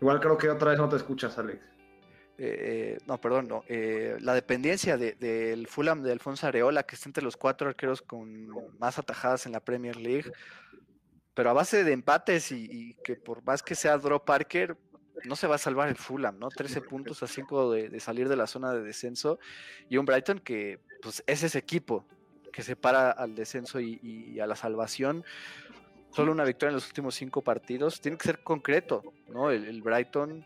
Igual creo que otra vez no te escuchas, Alex. Eh, no, perdón, no, eh, la dependencia del Fulham de Alfonso Areola, que está entre los cuatro arqueros con más atajadas en la Premier League, pero a base de empates y, que por más que sea Draw Parker, no se va a salvar el Fulham, ¿no? 13 puntos a 5 de, salir de la zona de descenso y un Brighton que pues es ese equipo que se para al descenso y, a la salvación. Solo una victoria en los últimos cinco partidos. Tiene que ser concreto, ¿no? El, Brighton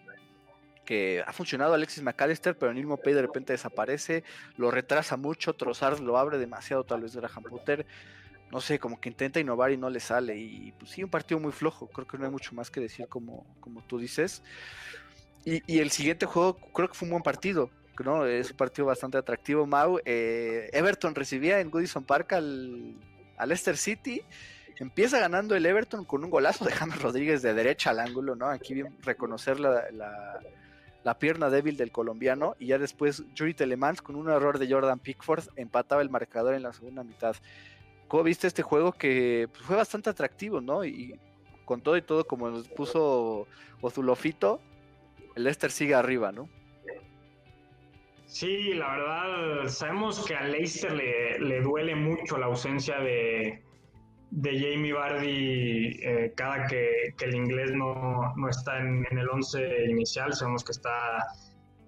que ha funcionado Alexis McAllister, pero Neil Mopey de repente desaparece, lo retrasa mucho, Trossard lo abre demasiado, tal vez Graham Potter no sé, como que intenta innovar y no le sale. Y pues sí, un partido muy flojo. Creo que no hay mucho más que decir como, como tú dices. Y, el siguiente juego creo que fue un buen partido. ¿no? Es un partido bastante atractivo, Mau. Eh, Everton recibía en Goodison Park al, Leicester City. Empieza ganando el Everton con un golazo de James Rodríguez de derecha al ángulo, ¿no? Aquí bien reconocer la, la, pierna débil del colombiano. Y ya después Yuri Telemans con un error de Jordan Pickford empataba el marcador en la segunda mitad. ¿Cómo viste este juego que pues, fue bastante atractivo, ¿no? Y con todo y todo, como nos puso Ozulofito, el Leicester sigue arriba, ¿no? Sí, la verdad, sabemos que a Leicester le, duele mucho la ausencia de, Jamie Vardy eh, cada que, el inglés no, está en, en el 11 inicial. Sabemos que está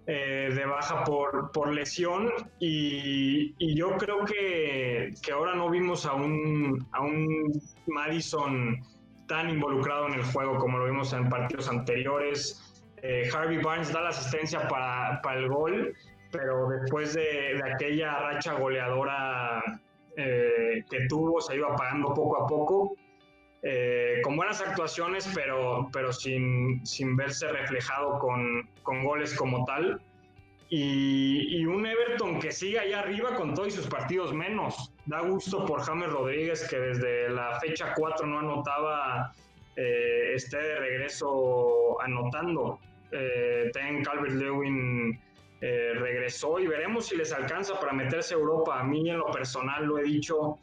eh, de baja por, por lesión y, yo creo que, que, ahora no vimos a un, a un Madison tan involucrado en el juego como lo vimos en partidos anteriores. Eh, Harvey Barnes da la asistencia para, para el gol, pero después de, aquella racha goleadora eh, que tuvo, se iba apagando poco a poco. Eh, con buenas actuaciones, pero, pero sin, sin verse reflejado con, con goles como tal. Y, un Everton que sigue allá arriba con todos sus partidos menos. Da gusto por James Rodríguez, que desde la fecha 4 no anotaba, eh, esté de regreso anotando. Eh, ten Calvert Lewin eh, regresó y veremos si les alcanza para meterse a Europa. A mí en lo personal lo he dicho,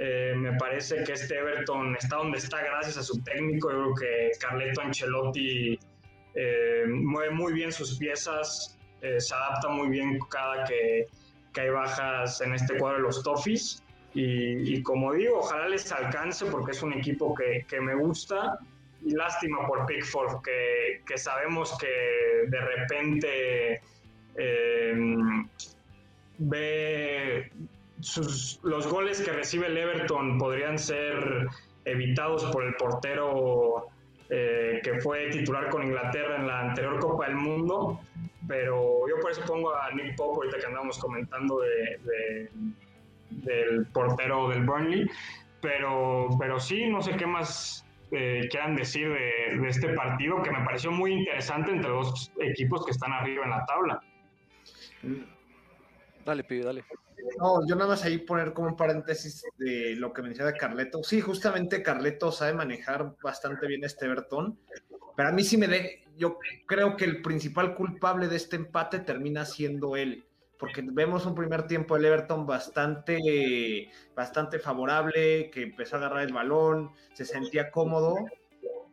eh, me parece que este Everton está donde está gracias a su técnico. Yo creo que Carleto Ancelotti eh, mueve muy bien sus piezas, se adapta muy bien cada que, que, hay bajas en este cuadro de los Toffees. Y, como digo, ojalá les alcance porque es un equipo que, que me gusta. Y lástima por Pickford, que, que sabemos que de repente eh, ve los goles que recibe el Everton podrían ser evitados por el portero eh, que fue titular con Inglaterra en la anterior Copa del Mundo, pero yo por eso pongo a Nick Pope ahorita que andamos comentando de, del portero del Burnley, pero, pero sí, no sé qué más eh, quieran decir de, de este partido que me pareció muy interesante entre dos equipos que están arriba en la tabla. Dale, pibe, dale. No, yo nada más ahí poner como un paréntesis de lo que menciona Carleto. Sí, justamente Carleto sabe manejar bastante bien este Everton, pero a mí sí me de, yo creo que el principal culpable de este empate termina siendo él, porque vemos un primer tiempo del Everton bastante, bastante favorable, que empezó a agarrar el balón, se sentía cómodo,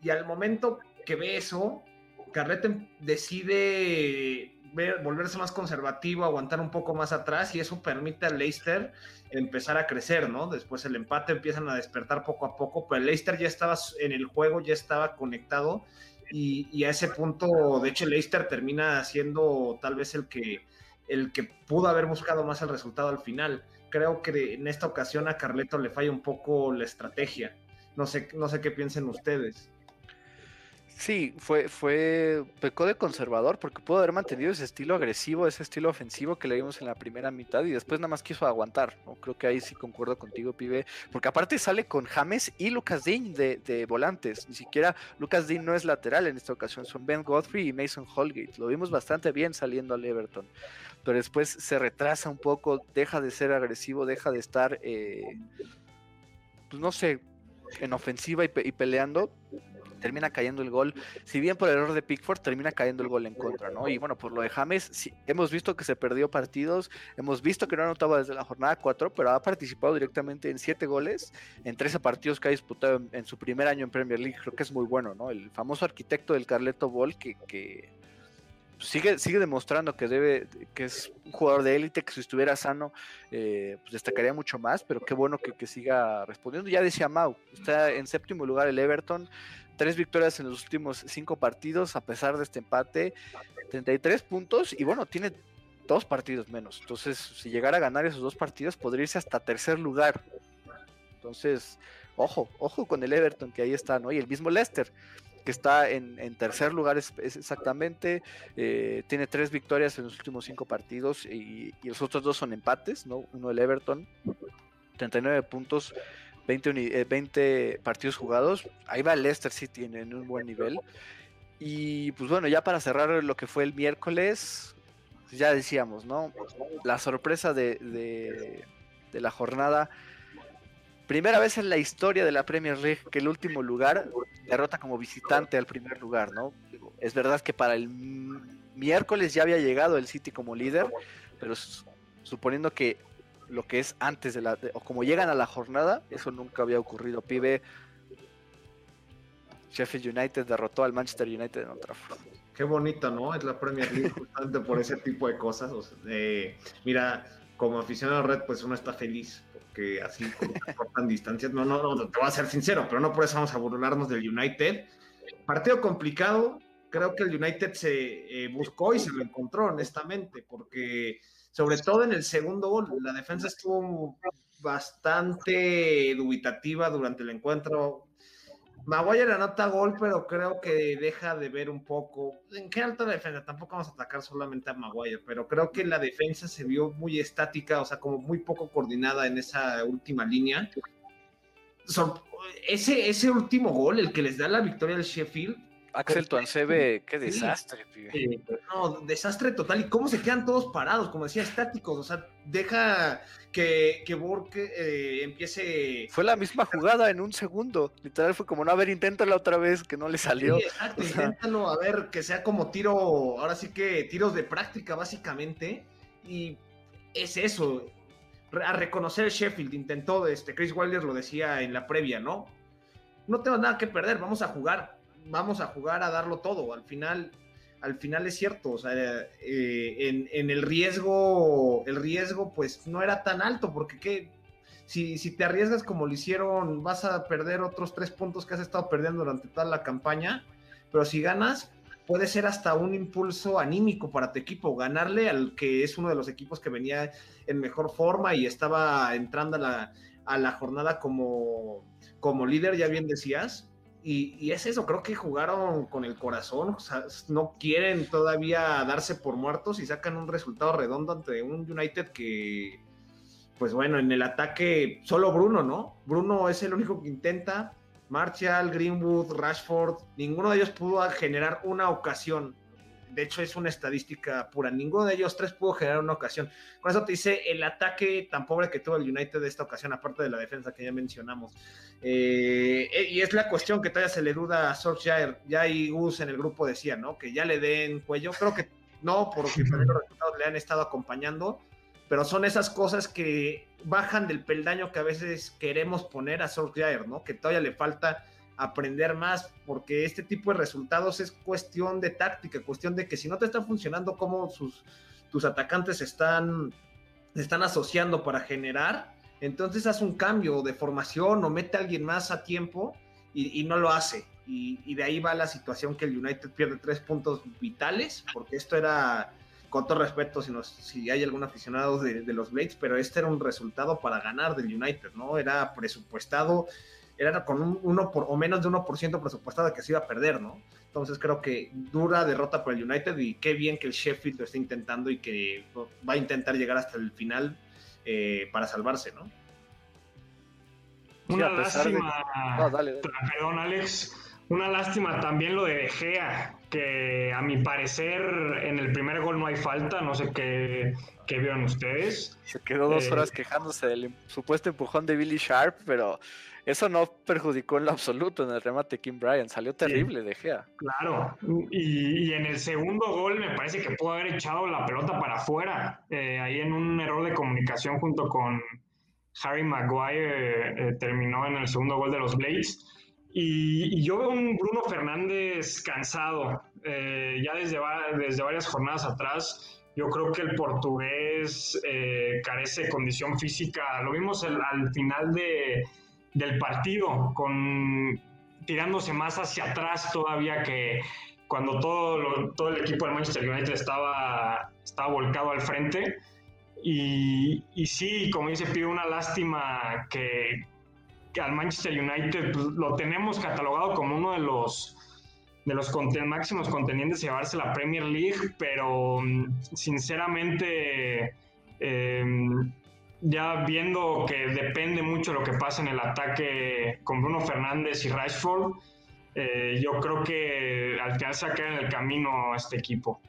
y al momento que ve eso, Carleto decide volverse más conservativo, aguantar un poco más atrás y eso permite al Leicester empezar a crecer, ¿no? Después el empate empiezan a despertar poco a poco, pero el Leicester ya estaba en el juego, ya estaba conectado y, a ese punto, de hecho, el Leicester termina siendo tal vez el que, el que pudo haber buscado más el resultado al final. Creo que en esta ocasión a Carleto le falla un poco la estrategia. No sé, no sé qué piensen ustedes. Sí, fue, fue, pecó de conservador porque pudo haber mantenido ese estilo agresivo, ese estilo ofensivo que le vimos en la primera mitad y después nada más quiso aguantar. ¿no? Creo que ahí sí concuerdo contigo, pibe, porque aparte sale con James y Lucas Dean de, de, volantes. Ni siquiera Lucas Dean no es lateral en esta ocasión, son Ben Godfrey y Mason Holgate. Lo vimos bastante bien saliendo al Everton, pero después se retrasa un poco, deja de ser agresivo, deja de estar, eh, pues no sé, en ofensiva y, y peleando termina cayendo el gol. Si bien por error de Pickford, termina cayendo el gol en contra, ¿no? Y bueno, por lo de James, sí, hemos visto que se perdió partidos, hemos visto que no anotaba desde la jornada 4, pero ha participado directamente en 7 goles en 13 partidos que ha disputado en, su primer año en Premier League. Creo que es muy bueno, ¿no? El famoso arquitecto del Carleto Ball que, sigue, sigue demostrando que debe, que es un jugador de élite, que si estuviera sano, eh, pues destacaría mucho más, pero qué bueno que, que, siga respondiendo. Ya decía Mau, está en séptimo lugar el Everton, tres victorias en los últimos cinco partidos, a pesar de este empate, 33 puntos y bueno, tiene dos partidos menos. Entonces, si llegara a ganar esos dos partidos, podría irse hasta tercer lugar. Entonces, ojo, ojo con el Everton que ahí está, ¿no? Y el mismo Leicester, que está en, tercer lugar es, exactamente, eh, tiene tres victorias en los últimos cinco partidos y, y, los otros dos son empates, ¿no? Uno el Everton, 39 puntos 20, 20 eh, partidos jugados. Ahí va Leicester City en, un buen nivel. Y pues bueno, ya para cerrar lo que fue el miércoles, ya decíamos, ¿no? La sorpresa de, de, la jornada. Primera vez en la historia de la Premier League que el último lugar derrota como visitante al primer lugar, ¿no? Es verdad que para el miércoles ya había llegado el City como líder, pero suponiendo que lo que es antes de la. o como llegan a la jornada, eso nunca había ocurrido. Pibe. Sheffield United derrotó al Manchester United en otra Qué bonito, ¿no? Es la Premier League justamente por ese tipo de cosas. mira, como aficionado Red, pues uno está feliz porque así cortan distancias. No, no, no, te voy a ser sincero, pero no por eso vamos a burlarnos del United. Partido complicado. Creo que el United se eh, buscó y se lo encontró, honestamente, porque sobre todo en el segundo gol. La defensa estuvo bastante dubitativa durante el encuentro. Maguire anota gol, pero creo que deja de ver un poco. ¿En qué alta defensa? Tampoco vamos a atacar solamente a Maguire, pero creo que la defensa se vio muy estática, o sea, como muy poco coordinada en esa última línea. ese, ese último gol, el que les da la victoria al Sheffield, Axel Tuancebe, qué desastre, pibe. No, desastre total. ¿Y cómo se quedan todos parados? Como decía, estáticos. O sea, deja que, que eh, empiece. Fue la misma jugada en un segundo. Literal fue como, no, a ver, inténtalo otra vez, que no le salió. Sí, exacto, inténtalo, a ver, que sea como tiro, ahora sí que tiros de práctica, básicamente. Y es eso. A reconocer Sheffield, intentó, este, Chris Wilder lo decía en la previa, ¿no? No tengo nada que perder, vamos a jugar vamos a jugar a darlo todo. Al final, al final es cierto, o sea, eh, en, el riesgo, el riesgo pues no era tan alto, porque ¿qué? Si, si, te arriesgas como lo hicieron, vas a perder otros tres puntos que has estado perdiendo durante toda la campaña, pero si ganas, puede ser hasta un impulso anímico para tu equipo, ganarle al que es uno de los equipos que venía en mejor forma y estaba entrando a la, a la jornada como, como líder, ya bien decías, y, es eso, creo que jugaron con el corazón, o sea, no quieren todavía darse por muertos y sacan un resultado redondo ante un United que, pues bueno, en el ataque solo Bruno, ¿no? Bruno es el único que intenta, Marshall, Greenwood, Rashford, ninguno de ellos pudo generar una ocasión de hecho es una estadística pura. Ninguno de ellos tres pudo generar una ocasión. Con eso te dice el ataque tan pobre que tuvo el United de esta ocasión, aparte de la defensa que ya mencionamos. Eh, y es la cuestión que todavía se le duda a Solskjaer. Ya y Gus en el grupo decía, ¿no? Que ya le den cuello. Creo que no, porque los resultados le han estado acompañando. Pero son esas cosas que bajan del peldaño que a veces queremos poner a Solskjaer, ¿no? Que todavía le falta aprender más, porque este tipo de resultados es cuestión de táctica, cuestión de que si no te está funcionando como sus, tus atacantes están, están asociando para generar, entonces haz un cambio de formación o mete a alguien más a tiempo y, no lo hace. Y, de ahí va la situación que el United pierde tres puntos vitales, porque esto era, con todo respeto, si, si hay algún aficionado de, de los Blades, pero este era un resultado para ganar del United, ¿no? Era presupuestado era con un 1 por, o menos de 1% presupuestado que se iba a perder, ¿no? Entonces creo que dura derrota por el United y qué bien que el Sheffield lo esté intentando y que va a intentar llegar hasta el final eh, para salvarse, ¿no? Una lástima, perdón Alex, una lástima también lo de De Gea, que a mi parecer en el primer gol no hay falta, no sé qué, qué vieron ustedes. Se quedó dos eh, horas quejándose del supuesto empujón de Billy Sharp, pero eso no perjudicó en lo absoluto en el remate Kim Bryan, salió terrible de Gea. Claro, y, en el segundo gol me parece que pudo haber echado la pelota para afuera, eh, ahí en un error de comunicación junto con Harry Maguire eh, terminó en el segundo gol de los Blades. Y, yo veo un Bruno Fernández cansado, eh, ya desde, desde varias jornadas atrás. Yo creo que el portugués carece de condición física. Lo vimos al final de, del partido, con tirándose más hacia atrás todavía que cuando todo, todo el equipo del Manchester United estaba, estaba volcado al frente. Y, y sí, como dice, pide una lástima que, al Manchester United pues, lo tenemos catalogado como uno de los de los máximos contendientes de llevarse la Premier League, pero mm, sinceramente eh, ya viendo que depende mucho lo que pasa en el ataque con Bruno Fernández y Rashford, eh, yo creo que al final se queda en el camino a este equipo.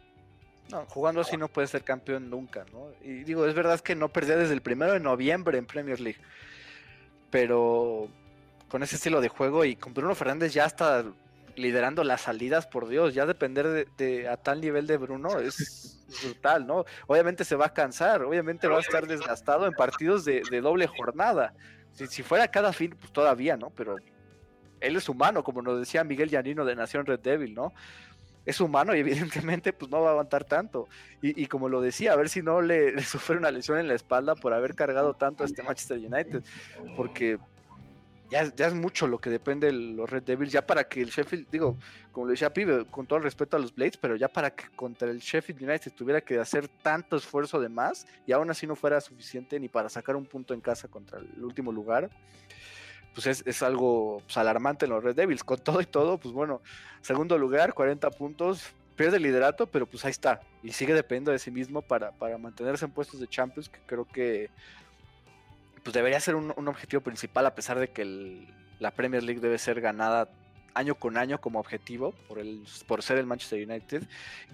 No, jugando así no puede ser campeón nunca, ¿no? Y digo, es verdad que no perdía desde el primero de noviembre en Premier League, pero con ese estilo de juego y con Bruno Fernández ya está liderando las salidas, por Dios, ya depender de, a tal nivel de Bruno es brutal, ¿no? Obviamente se va a cansar, obviamente va a estar desgastado en partidos de, doble jornada. Si, fuera cada fin, pues todavía, ¿no? Pero él es humano, como nos decía Miguel Llanino de Nación Red Devil, ¿no? Es humano y evidentemente pues no va a aguantar tanto. Y, como lo decía, a ver si no le, le, sufre una lesión en la espalda por haber cargado tanto a este Manchester United. Porque ya, es mucho lo que depende de los Red Devils, ya para que el Sheffield, digo, como lo decía Pibe, con todo el respeto a los Blades, pero ya para que contra el Sheffield United tuviera que hacer tanto esfuerzo de más y aún así no fuera suficiente ni para sacar un punto en casa contra el último lugar, pues es, algo pues, alarmante en los Red Devils. Con todo y todo, pues bueno, segundo lugar, 40 puntos, pierde el liderato, pero pues ahí está. Y sigue dependiendo de sí mismo para, para mantenerse en puestos de Champions, que creo que pues debería ser un, objetivo principal, a pesar de que la Premier League debe ser ganada año con año como objetivo por, el, por ser el Manchester United.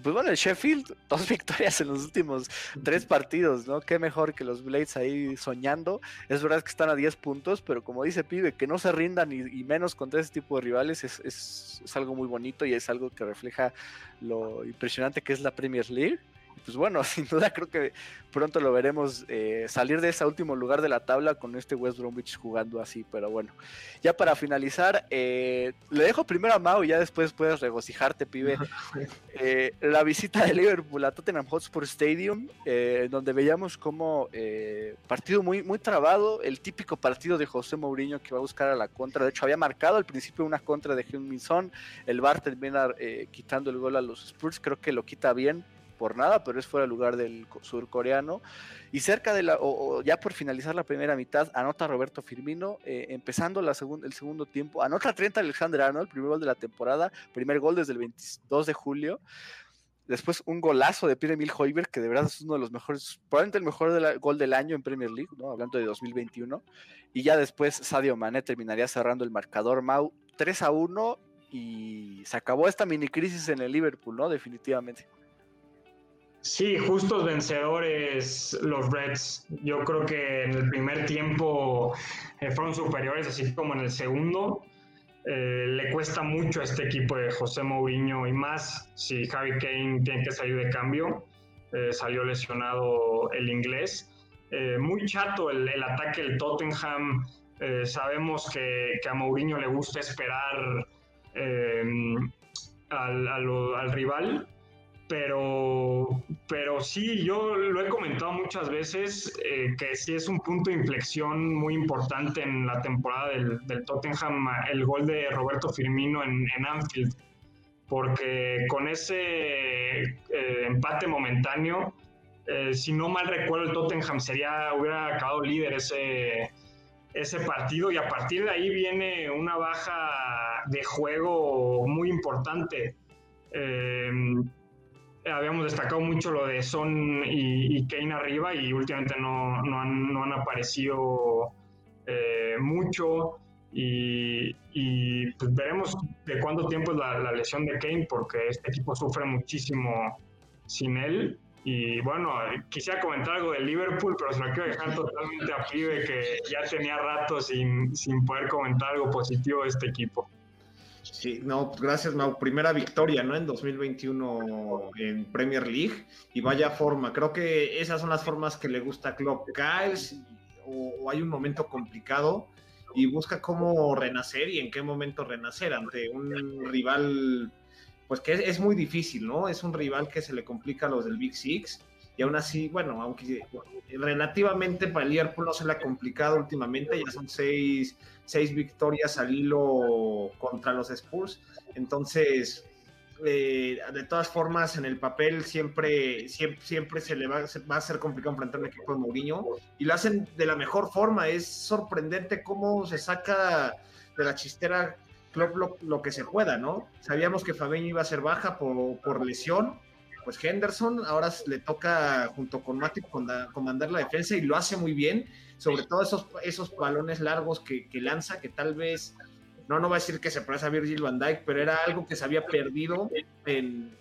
Pues bueno, el Sheffield, dos victorias en los últimos tres partidos, ¿no? Qué mejor que los Blades ahí soñando. Es verdad que están a 10 puntos, pero como dice Pibe, que no se rindan y, menos contra ese tipo de rivales es, es, es algo muy bonito y es algo que refleja lo impresionante que es la Premier League pues bueno, sin duda creo que pronto lo veremos eh, salir de ese último lugar de la tabla con este West Bromwich jugando así, pero bueno. Ya para finalizar, eh, le dejo primero a Mau y ya después puedes regocijarte, pibe. Eh, la visita de Liverpool a Tottenham Hotspur Stadium, donde veíamos como partido muy, muy trabado, el típico partido de José Mourinho que va a buscar a la contra. De hecho, había marcado al principio una contra de Heung-Min Son, el Bar termina quitando el gol a los Spurs, creo que lo quita bien por nada, pero es fuera del lugar del surcoreano. Y cerca de la, o, ya por finalizar la primera mitad, anota Roberto Firmino, eh, empezando la el segundo tiempo, anota 30 Alexander Arnold, primer gol de la temporada, primer gol desde el 22 de julio. Después un golazo de Pierre Emil Hoiberg, que de verdad es uno de los mejores, probablemente el mejor gol del año en Premier League, ¿no? hablando de 2021. Y ya después Sadio Mané terminaría cerrando el marcador. Mau 3 a 1 y se acabó esta mini crisis en el Liverpool, ¿no? Definitivamente. Sí, justos vencedores los Reds. Yo creo que en el primer tiempo eh, fueron superiores, así como en el segundo. Eh, le cuesta mucho a este equipo de José Mourinho y más si Javi Kane tiene que salir de cambio. Eh, salió lesionado el inglés. muy chato el, ataque del Tottenham. sabemos que, a Mourinho le gusta esperar al rival pero, pero sí, yo lo he comentado muchas veces, eh, que sí es un punto de inflexión muy importante en la temporada del, Tottenham, el gol de Roberto Firmino en, Anfield, porque con ese eh, empate momentáneo, eh, si no mal recuerdo, el Tottenham sería, hubiera acabado líder ese, ese partido y a partir de ahí viene una baja de juego muy importante habíamos destacado mucho lo de Son y, Kane arriba y últimamente no, no, han, aparecido eh, mucho y, pues veremos de cuánto tiempo es la, lesión de Kane porque este equipo sufre muchísimo sin él y bueno, quisiera comentar algo de Liverpool, pero se lo quiero dejar totalmente a Pibe que ya tenía rato sin, sin poder comentar algo positivo de este equipo. Sí, no, gracias, Mau. Primera victoria, ¿no? En 2021 en Premier League. Y vaya forma. Creo que esas son las formas que le gusta a Klopp. Caes o, hay un momento complicado y busca cómo renacer y en qué momento renacer ante un rival, pues que es, muy difícil, ¿no? Es un rival que se le complica a los del Big Six. Y aún así, bueno, aunque relativamente para el Liverpool no se le ha complicado últimamente, ya son seis seis victorias al hilo contra los Spurs. Entonces, eh, de todas formas, en el papel siempre, siempre, siempre se le va, a ser complicado enfrentar un equipo de Mourinho y lo hacen de la mejor forma. Es sorprendente cómo se saca de la chistera lo, lo, que se pueda, ¿no? Sabíamos que Fabeño iba a ser baja por, por lesión. Pues Henderson ahora le toca junto con Matip comandar la defensa y lo hace muy bien sobre todo esos, esos balones largos que, lanza, que tal vez, no, no va a decir que se parece a Virgil van Dijk, pero era algo que se había perdido en,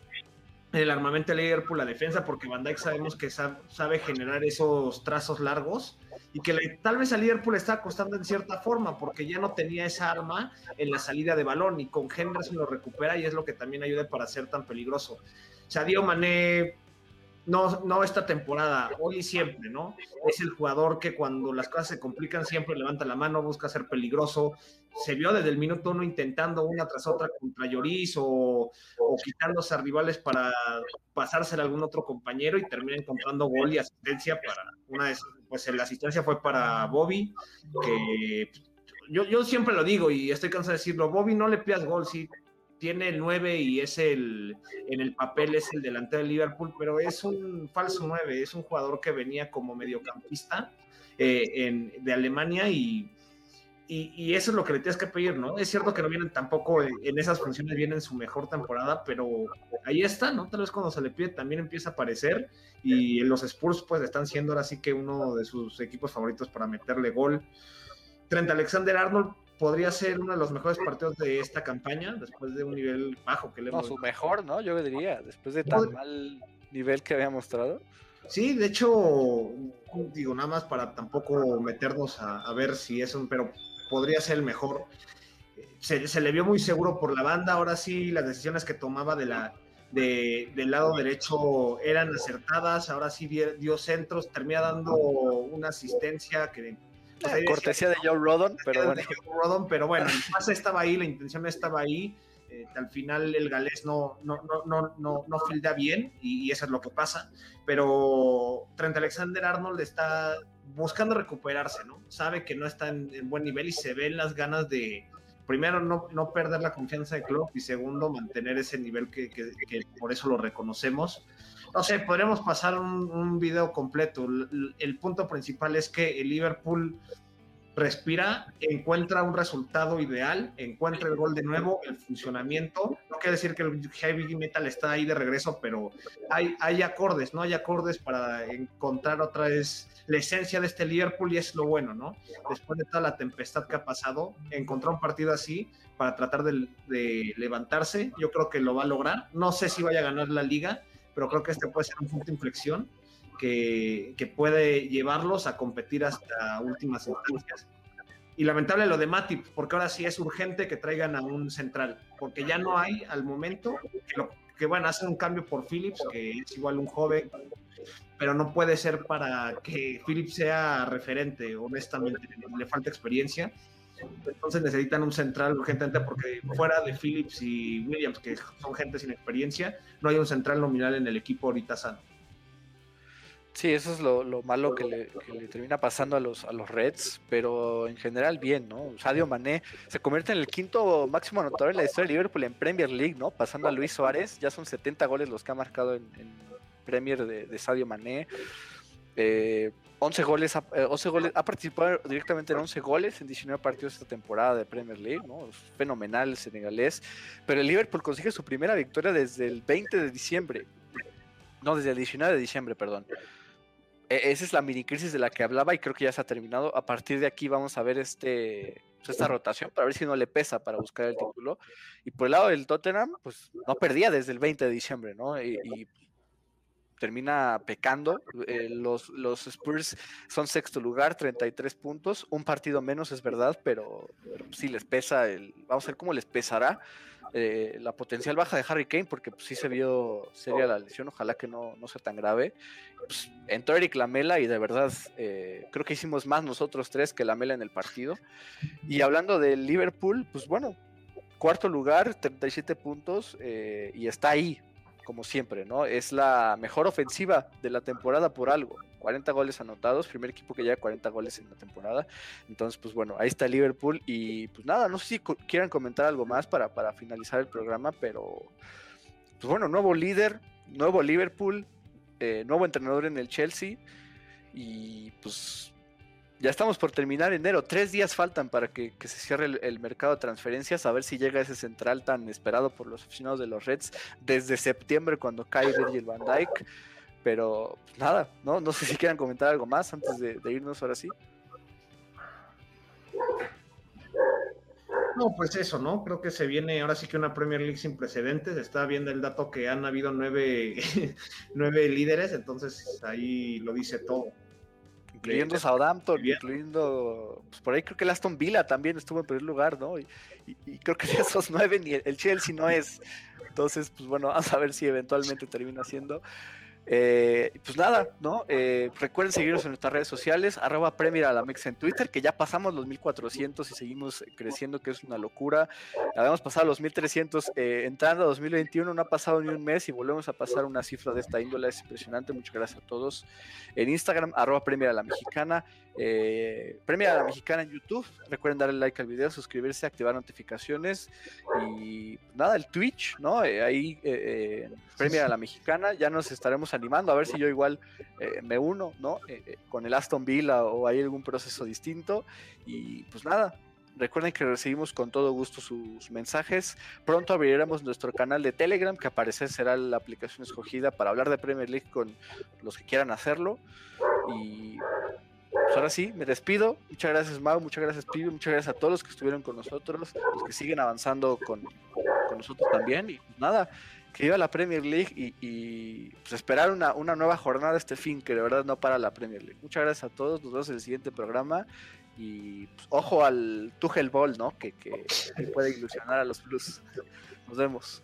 el armamento de Liverpool, la defensa, porque Van Dijk sabemos que sabe, generar esos trazos largos y que tal vez a Liverpool le estaba costando en cierta forma, porque ya no tenía esa arma en la salida de balón y con Henderson lo recupera y es lo que también ayuda para ser tan peligroso. Sadio Mané no, no esta temporada, hoy y siempre, ¿no? Es el jugador que cuando las cosas se complican siempre levanta la mano, busca ser peligroso. Se vio desde el minuto uno intentando una tras otra contra Lloris o, o quitándose a rivales para pasársela a algún otro compañero y termina encontrando gol y asistencia para una de pues la asistencia fue para Bobby, que yo, yo siempre lo digo y estoy cansado de decirlo, Bobby no le pidas gol, sí, tiene 9 y es el, en el papel es el delantero de Liverpool, pero es un falso 9, es un jugador que venía como mediocampista eh, de Alemania y, y, eso es lo que le tienes que pedir, ¿no? Es cierto que no vienen tampoco en esas funciones, vienen en su mejor temporada, pero ahí está, ¿no? Tal vez cuando se le pide también empieza a aparecer y los Spurs pues están siendo ahora sí que uno de sus equipos favoritos para meterle gol. Trent Alexander Arnold podría ser uno de los mejores partidos de esta campaña, después de un nivel bajo que le hemos... No, su mejor, ¿no? Yo diría, después de tan mal nivel que había mostrado. Sí, de hecho, digo, nada más para tampoco meternos a, ver si es un, pero podría ser el mejor. Se, se, le vio muy seguro por la banda, ahora sí las decisiones que tomaba de la, del lado derecho eran acertadas, ahora sí dio centros, termina dando una asistencia que... Pues, cortesía de Joe Rodon, pero bueno. Rodon, pero bueno, el pase estaba ahí, la intención estaba ahí, eh, al final el galés no, no, no, no, no, no filda bien y, eso es lo que pasa, pero Trent Alexander Arnold está buscando recuperarse, ¿no? Sabe que no está en, en buen nivel y se ven las ganas de, primero, no, no perder la confianza de Klopp y segundo, mantener ese nivel que, que, por eso lo reconocemos. No sé, podríamos pasar un, video completo. El, el, punto principal es que el Liverpool respira, encuentra un resultado ideal, encuentra el gol de nuevo, el funcionamiento. No quiere decir que el heavy metal está ahí de regreso, pero hay, hay acordes, ¿no? Hay acordes para encontrar otra vez la esencia de este Liverpool y es lo bueno, ¿no? Después de toda la tempestad que ha pasado, encontrar un partido así para tratar de, de levantarse, yo creo que lo va a lograr. No sé si vaya a ganar la liga, pero creo que este puede ser un punto de inflexión que, puede llevarlos a competir hasta últimas instancias. Y lamentable lo de Matip, porque ahora sí es urgente que traigan a un central, porque ya no hay al momento que, lo, que hacen un cambio por Phillips, que es igual un joven, pero no puede ser para que Phillips sea referente, honestamente, le falta experiencia. Entonces necesitan un central urgentemente porque fuera de Phillips y Williams, que son gente sin experiencia, no hay un central nominal en el equipo ahorita sano. Sí, eso es lo, malo que le, termina pasando a los, a los Reds, pero en general bien, ¿no? Sadio Mané se convierte en el quinto máximo anotador en la historia de Liverpool en Premier League, ¿no? Pasando a Luis Suárez, ya son 70 goles los que ha marcado en, Premier de, Sadio Mané. 11 eh, goles, 11 goles, ha participado directamente en 11 goles en 19 partidos esta temporada de Premier League, ¿no? Es fenomenal el senegalés, pero el Liverpool consigue su primera victoria desde el 20 de diciembre, no, desde el 19 de diciembre, perdón. E, esa es la mini crisis de la que hablaba y creo que ya se ha terminado. A partir de aquí vamos a ver este, pues, esta rotación para ver si no le pesa para buscar el título. Y por el lado del Tottenham, pues no perdía desde el 20 de diciembre, ¿no? Y, termina pecando. Eh, los, los Spurs son sexto lugar, 33 puntos, un partido menos es verdad, pero, sí les pesa, el, vamos a ver cómo les pesará eh, la potencial baja de Harry Kane, porque pues, sí se vio seria la lesión, ojalá que no, no sea tan grave. Pues, entró Eric Lamela y de verdad eh, creo que hicimos más nosotros tres que Lamela en el partido. Y hablando del Liverpool, pues bueno, cuarto lugar, 37 puntos eh, y está ahí, como siempre, ¿no? Es la mejor ofensiva de la temporada por algo. 40 goles anotados, primer equipo que lleva 40 goles en la temporada. Entonces, pues bueno, ahí está Liverpool y pues nada, no sé si quieran comentar algo más para, para finalizar el programa, pero pues bueno, nuevo líder, nuevo Liverpool, eh, nuevo entrenador en el Chelsea y pues ya estamos por terminar enero. Tres días faltan para que, se cierre el, mercado de transferencias. A ver si llega ese central tan esperado por los aficionados de los Reds desde septiembre cuando cae Virgil van Dyke. Pero pues, nada, ¿no? No sé si quieran comentar algo más antes de, irnos ahora sí. No, pues eso, ¿no? Creo que se viene ahora sí que una Premier League sin precedentes. Está viendo el dato que han habido nueve, nueve líderes, entonces ahí lo dice todo. Incluyendo Southampton, incluyendo. Pues por ahí creo que el Aston Villa también estuvo en primer lugar, ¿no? Y, creo que de esos nueve ni el Chelsea no es. Entonces, pues bueno, vamos a ver si eventualmente termina siendo. Eh, pues nada, ¿no? Eh, recuerden seguirnos en nuestras redes sociales, arroba Premier a la Mex en Twitter, que ya pasamos los 1400 y seguimos creciendo, que es una locura. Habíamos pasado los 1300 eh, entrando a 2021, no ha pasado ni un mes y volvemos a pasar una cifra de esta índole, es impresionante. Muchas gracias a todos. En Instagram, arroba Premier a la Mexicana, eh, Premier a la Mexicana en YouTube. Recuerden darle like al video, suscribirse, activar notificaciones y pues nada, el Twitch, ¿no? ahí Premier a la Mexicana, ya nos estaremos animando a ver si yo igual eh, me uno, ¿no? Eh, eh, con el Aston Villa o hay algún proceso distinto. Y pues nada, Recuerden que recibimos con todo gusto sus mensajes. Pronto abriremos nuestro canal de Telegram, que aparece será la aplicación escogida para hablar de Premier League con los que quieran hacerlo. Y pues ahora sí, me despido. Muchas gracias, Mau, muchas gracias, Pibe, muchas gracias a todos los que estuvieron con nosotros, los que siguen avanzando con, con nosotros también. Y pues nada, que iba la Premier League y, pues esperar una, una, nueva jornada este fin, que de verdad no para la Premier League. Muchas gracias a todos, nos vemos en el siguiente programa y pues, ojo al Tuchel Ball, ¿no? Que, que puede ilusionar a los Blues. Nos vemos.